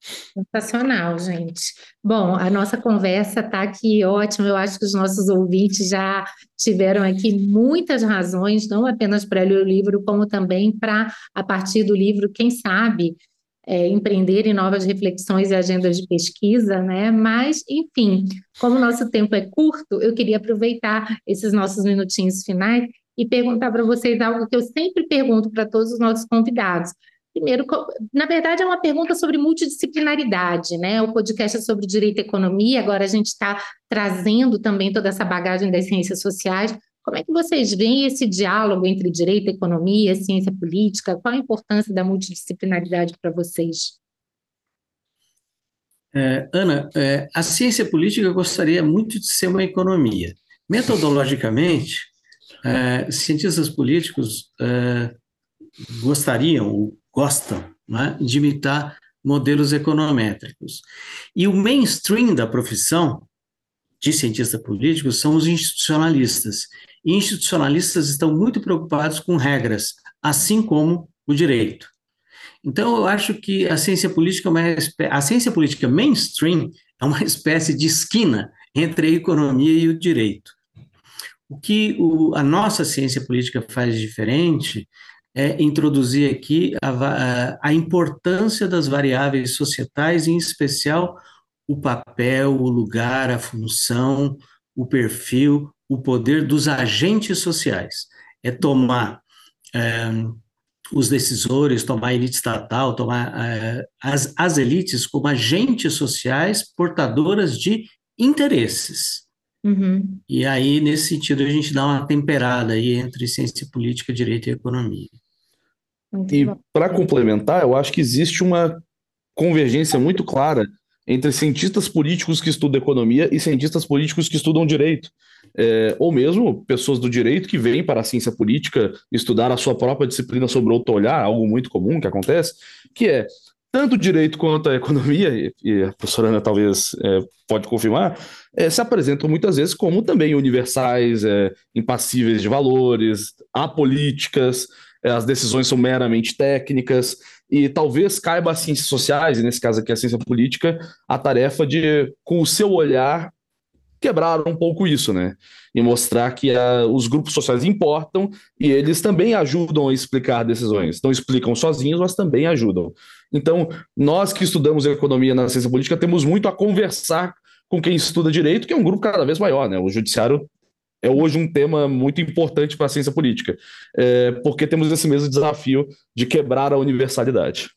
Sensacional, gente. Bom, a nossa conversa está aqui ótima. Eu acho que os nossos ouvintes já tiveram aqui muitas razões, não apenas para ler o livro, como também para, a partir do livro, quem sabe, é, empreender em novas reflexões e agendas de pesquisa, né? Mas, enfim, como o nosso tempo é curto, eu queria aproveitar esses nossos minutinhos finais e perguntar para vocês algo que eu sempre pergunto para todos os nossos convidados. Primeiro, na verdade, é uma pergunta sobre multidisciplinaridade, né? O podcast é sobre direito e economia, agora a gente está trazendo também toda essa bagagem das ciências sociais. Como é que vocês veem esse diálogo entre direito, economia, ciência política? Qual a importância da multidisciplinaridade para vocês? É, Ana, é, a ciência política gostaria muito de ser uma economia. Metodologicamente, é, cientistas políticos é, gostariam, gostam, né, de imitar modelos econométricos. E o mainstream da profissão de cientista político são os institucionalistas. E institucionalistas estão muito preocupados com regras, assim como o direito. Então, eu acho que a ciência política é uma a ciência política mainstream é uma <laughs> espécie de esquina entre a economia e o direito. O que o, a nossa ciência política faz diferente é introduzir aqui a, a, importância das variáveis societais, em especial o papel, o lugar, a função, o perfil, o poder dos agentes sociais. É tomar é, os decisores, tomar a elite estatal, tomar é, as, as elites como agentes sociais portadoras de interesses. Uhum. E aí, nesse sentido, a gente dá uma temperada aí entre ciência política, direito e economia. Muito e para complementar, eu acho que existe uma convergência muito clara entre cientistas políticos que estudam economia e cientistas políticos que estudam direito. É, ou mesmo pessoas do direito que vêm para a ciência política estudar a sua própria disciplina sobre outro olhar, algo muito comum que acontece, que é tanto o direito quanto a economia, e a professora Ana talvez é, pode confirmar, é, se apresentam muitas vezes como também universais, é, impassíveis de valores, apolíticas, as decisões são meramente técnicas, e talvez caiba às ciências sociais, e nesse caso aqui a ciência política, a tarefa de, com o seu olhar, quebrar um pouco isso, né? E mostrar que a, os grupos sociais importam e eles também ajudam a explicar decisões. Não explicam sozinhos, mas também ajudam. Então, nós que estudamos economia na ciência política temos muito a conversar com quem estuda direito, que é um grupo cada vez maior, né? O judiciário é hoje um tema muito importante para a ciência política, é, porque temos esse mesmo desafio de quebrar a universalidade.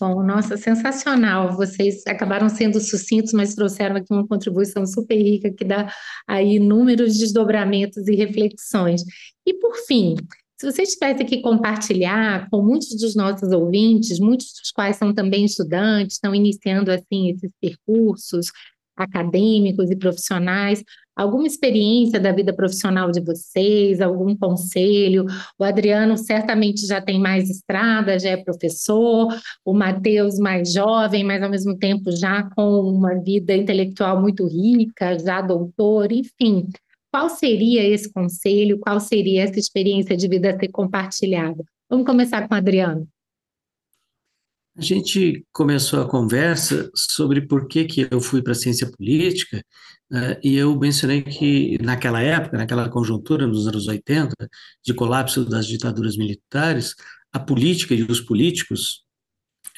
Bom, nossa, sensacional. Vocês acabaram sendo sucintos, mas trouxeram aqui uma contribuição super rica que dá aí inúmeros desdobramentos e reflexões. E por fim, se vocês tivessem que compartilhar com muitos dos nossos ouvintes, muitos dos quais são também estudantes, estão iniciando assim esses percursos acadêmicos e profissionais, alguma experiência da vida profissional de vocês, algum conselho. O Adriano certamente já tem mais estrada, já é professor, o Matheus mais jovem, mas ao mesmo tempo já com uma vida intelectual muito rica, já doutor, enfim. Qual seria esse conselho? Qual seria essa experiência de vida a ser compartilhada? Vamos começar com o Adriano. A gente começou a conversa sobre por que, que eu fui para a ciência política, uh, e eu mencionei que naquela época, naquela conjuntura, nos anos 80, de colapso das ditaduras militares, a política e os políticos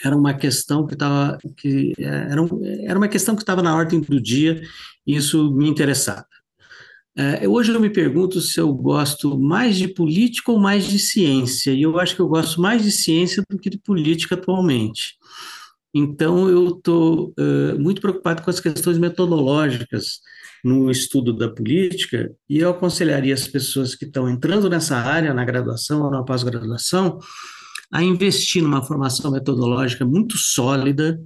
era uma questão que estava que era, era uma questão que estava na ordem do dia e isso me interessava. É, hoje eu me pergunto se eu gosto mais de política ou mais de ciência, e eu acho que eu gosto mais de ciência do que de política atualmente. Então, eu estou uh, muito preocupado com as questões metodológicas no estudo da política, e eu aconselharia as pessoas que estão entrando nessa área, na graduação ou na pós-graduação, a investir numa formação metodológica muito sólida,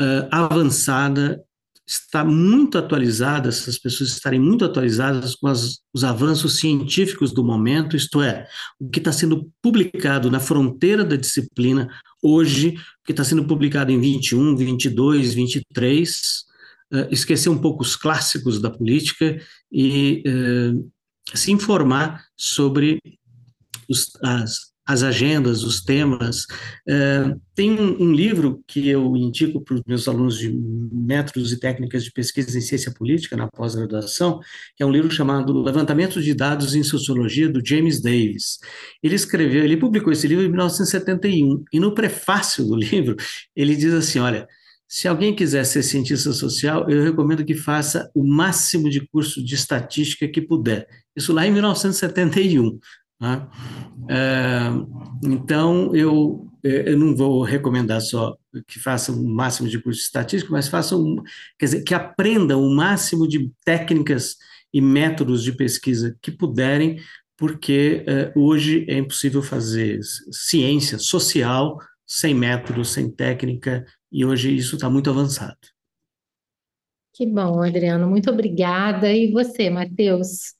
uh, avançada está muito atualizada, essas pessoas estarem muito atualizadas com as, os avanços científicos do momento, isto é, o que está sendo publicado na fronteira da disciplina hoje, o que está sendo publicado em 21, 22, 23, uh, esquecer um pouco os clássicos da política e uh, se informar sobre os, as, as agendas, os temas. Uh, tem um, um, livro que eu indico para os meus alunos de métodos e técnicas de pesquisa em ciência política na pós-graduação, que é um livro chamado Levantamento de Dados em Sociologia, do James Davis. Ele escreveu, ele publicou esse livro em 1971, e no prefácio do <laughs> livro ele diz assim, olha, se alguém quiser ser cientista social, eu recomendo que faça o máximo de curso de estatística que puder. Isso lá em 1971. Né? É, então, eu, é, eu não vou recomendar só que façam o máximo de curso estatístico, mas façam, quer dizer, que aprendam o máximo de técnicas e métodos de pesquisa que puderem, porque é, hoje é impossível fazer ciência social sem método, sem técnica, e hoje isso está muito avançado. Que bom, Adriano, muito obrigada. E você, Matheus?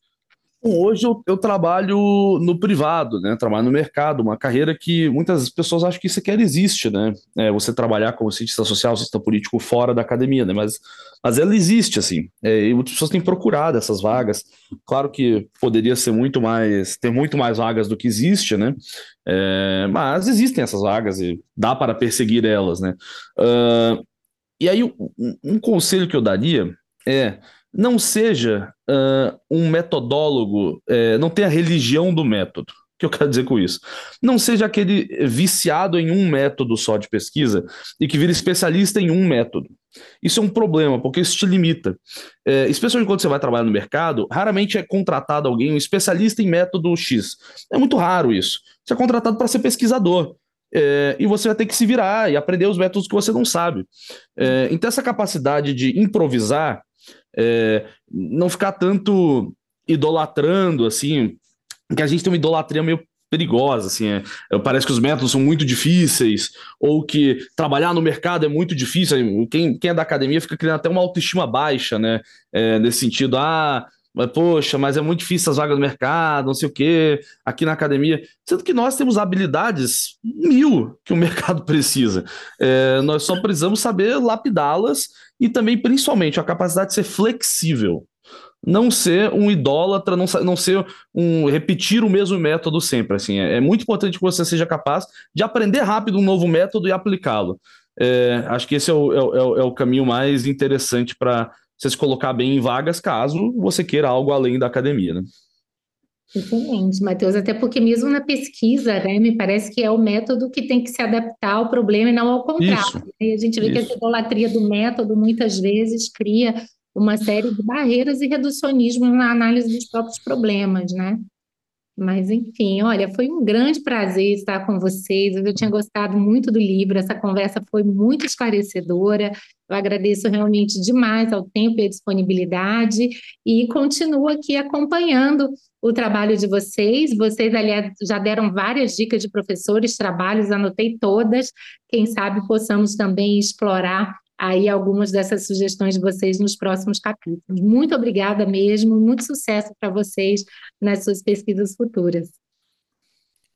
Hoje eu, eu, trabalho no privado, né? Trabalho no mercado, uma carreira que muitas pessoas acham que sequer existe, né? É, você trabalhar como cientista social, cientista político fora da academia, né? Mas, mas ela existe, assim. É, e muitas pessoas têm procurado essas vagas. Claro que poderia ser muito mais, ter muito mais vagas do que existe, né? É, mas existem essas vagas e dá para perseguir elas, né? Uh, e aí, um, um conselho que eu daria é não seja uh, um metodólogo, uh, não tenha religião do método. O que eu quero dizer com isso? Não seja aquele viciado em um método só de pesquisa e que vira especialista em um método. Isso é um problema, porque isso te limita. É, especialmente quando você vai trabalhar no mercado, raramente é contratado alguém, um especialista em método X. É muito raro isso. Você é contratado para ser pesquisador. É, e você vai ter que se virar e aprender os métodos que você não sabe. É, então, essa capacidade de improvisar é, não ficar tanto idolatrando, assim, que a gente tem uma idolatria meio perigosa, assim, é, parece que os métodos são muito difíceis, ou que trabalhar no mercado é muito difícil, quem, quem é da academia fica criando até uma autoestima baixa, né, é, nesse sentido, ah, mas, poxa, mas é muito difícil as vagas no mercado, não sei o quê, aqui na academia. Sendo que nós temos habilidades mil que o <laughs> mercado precisa. É, nós só precisamos saber lapidá-las e também, principalmente, a capacidade de ser flexível. Não ser um idólatra, não, não ser um repetir o mesmo método sempre. Assim, é, é muito importante que você seja capaz de aprender rápido um novo método e aplicá-lo. É, acho que esse é o, é, é, é o caminho mais interessante para você se colocar bem em vagas caso você queira algo além da academia, né? Excelente, Matheus, até porque mesmo na pesquisa, né, me parece que é o método que tem que se adaptar ao problema e não ao contrário. Isso, né? E a gente vê isso. que essa idolatria do método muitas vezes cria uma série de barreiras e reducionismo na análise dos próprios problemas, né? Mas, enfim, olha, foi um grande prazer estar com vocês. Eu tinha gostado muito do livro, essa conversa foi muito esclarecedora. Eu agradeço realmente demais ao tempo e à disponibilidade e continuo aqui acompanhando o trabalho de vocês. Vocês, aliás, já deram várias dicas de professores, trabalhos, anotei todas. Quem sabe possamos também explorar aí algumas dessas sugestões de vocês nos próximos capítulos. Muito obrigada mesmo, muito sucesso para vocês nas suas pesquisas futuras.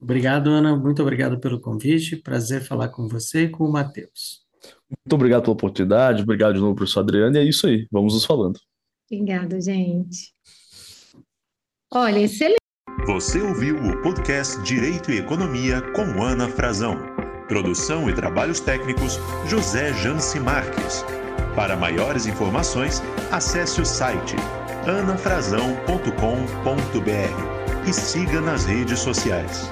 Obrigado, Ana. Muito obrigado pelo convite. Prazer falar com você e com o Matheus. Muito obrigado pela oportunidade. Obrigado de novo, professor Adriano. E é isso aí. Vamos nos falando. Obrigada, gente. Olha, excelente. Você ouviu o podcast Direito e Economia com Ana Frazão. Produção e trabalhos técnicos José Janci Marques. Para maiores informações, acesse o site anafrazão.com.br e siga nas redes sociais.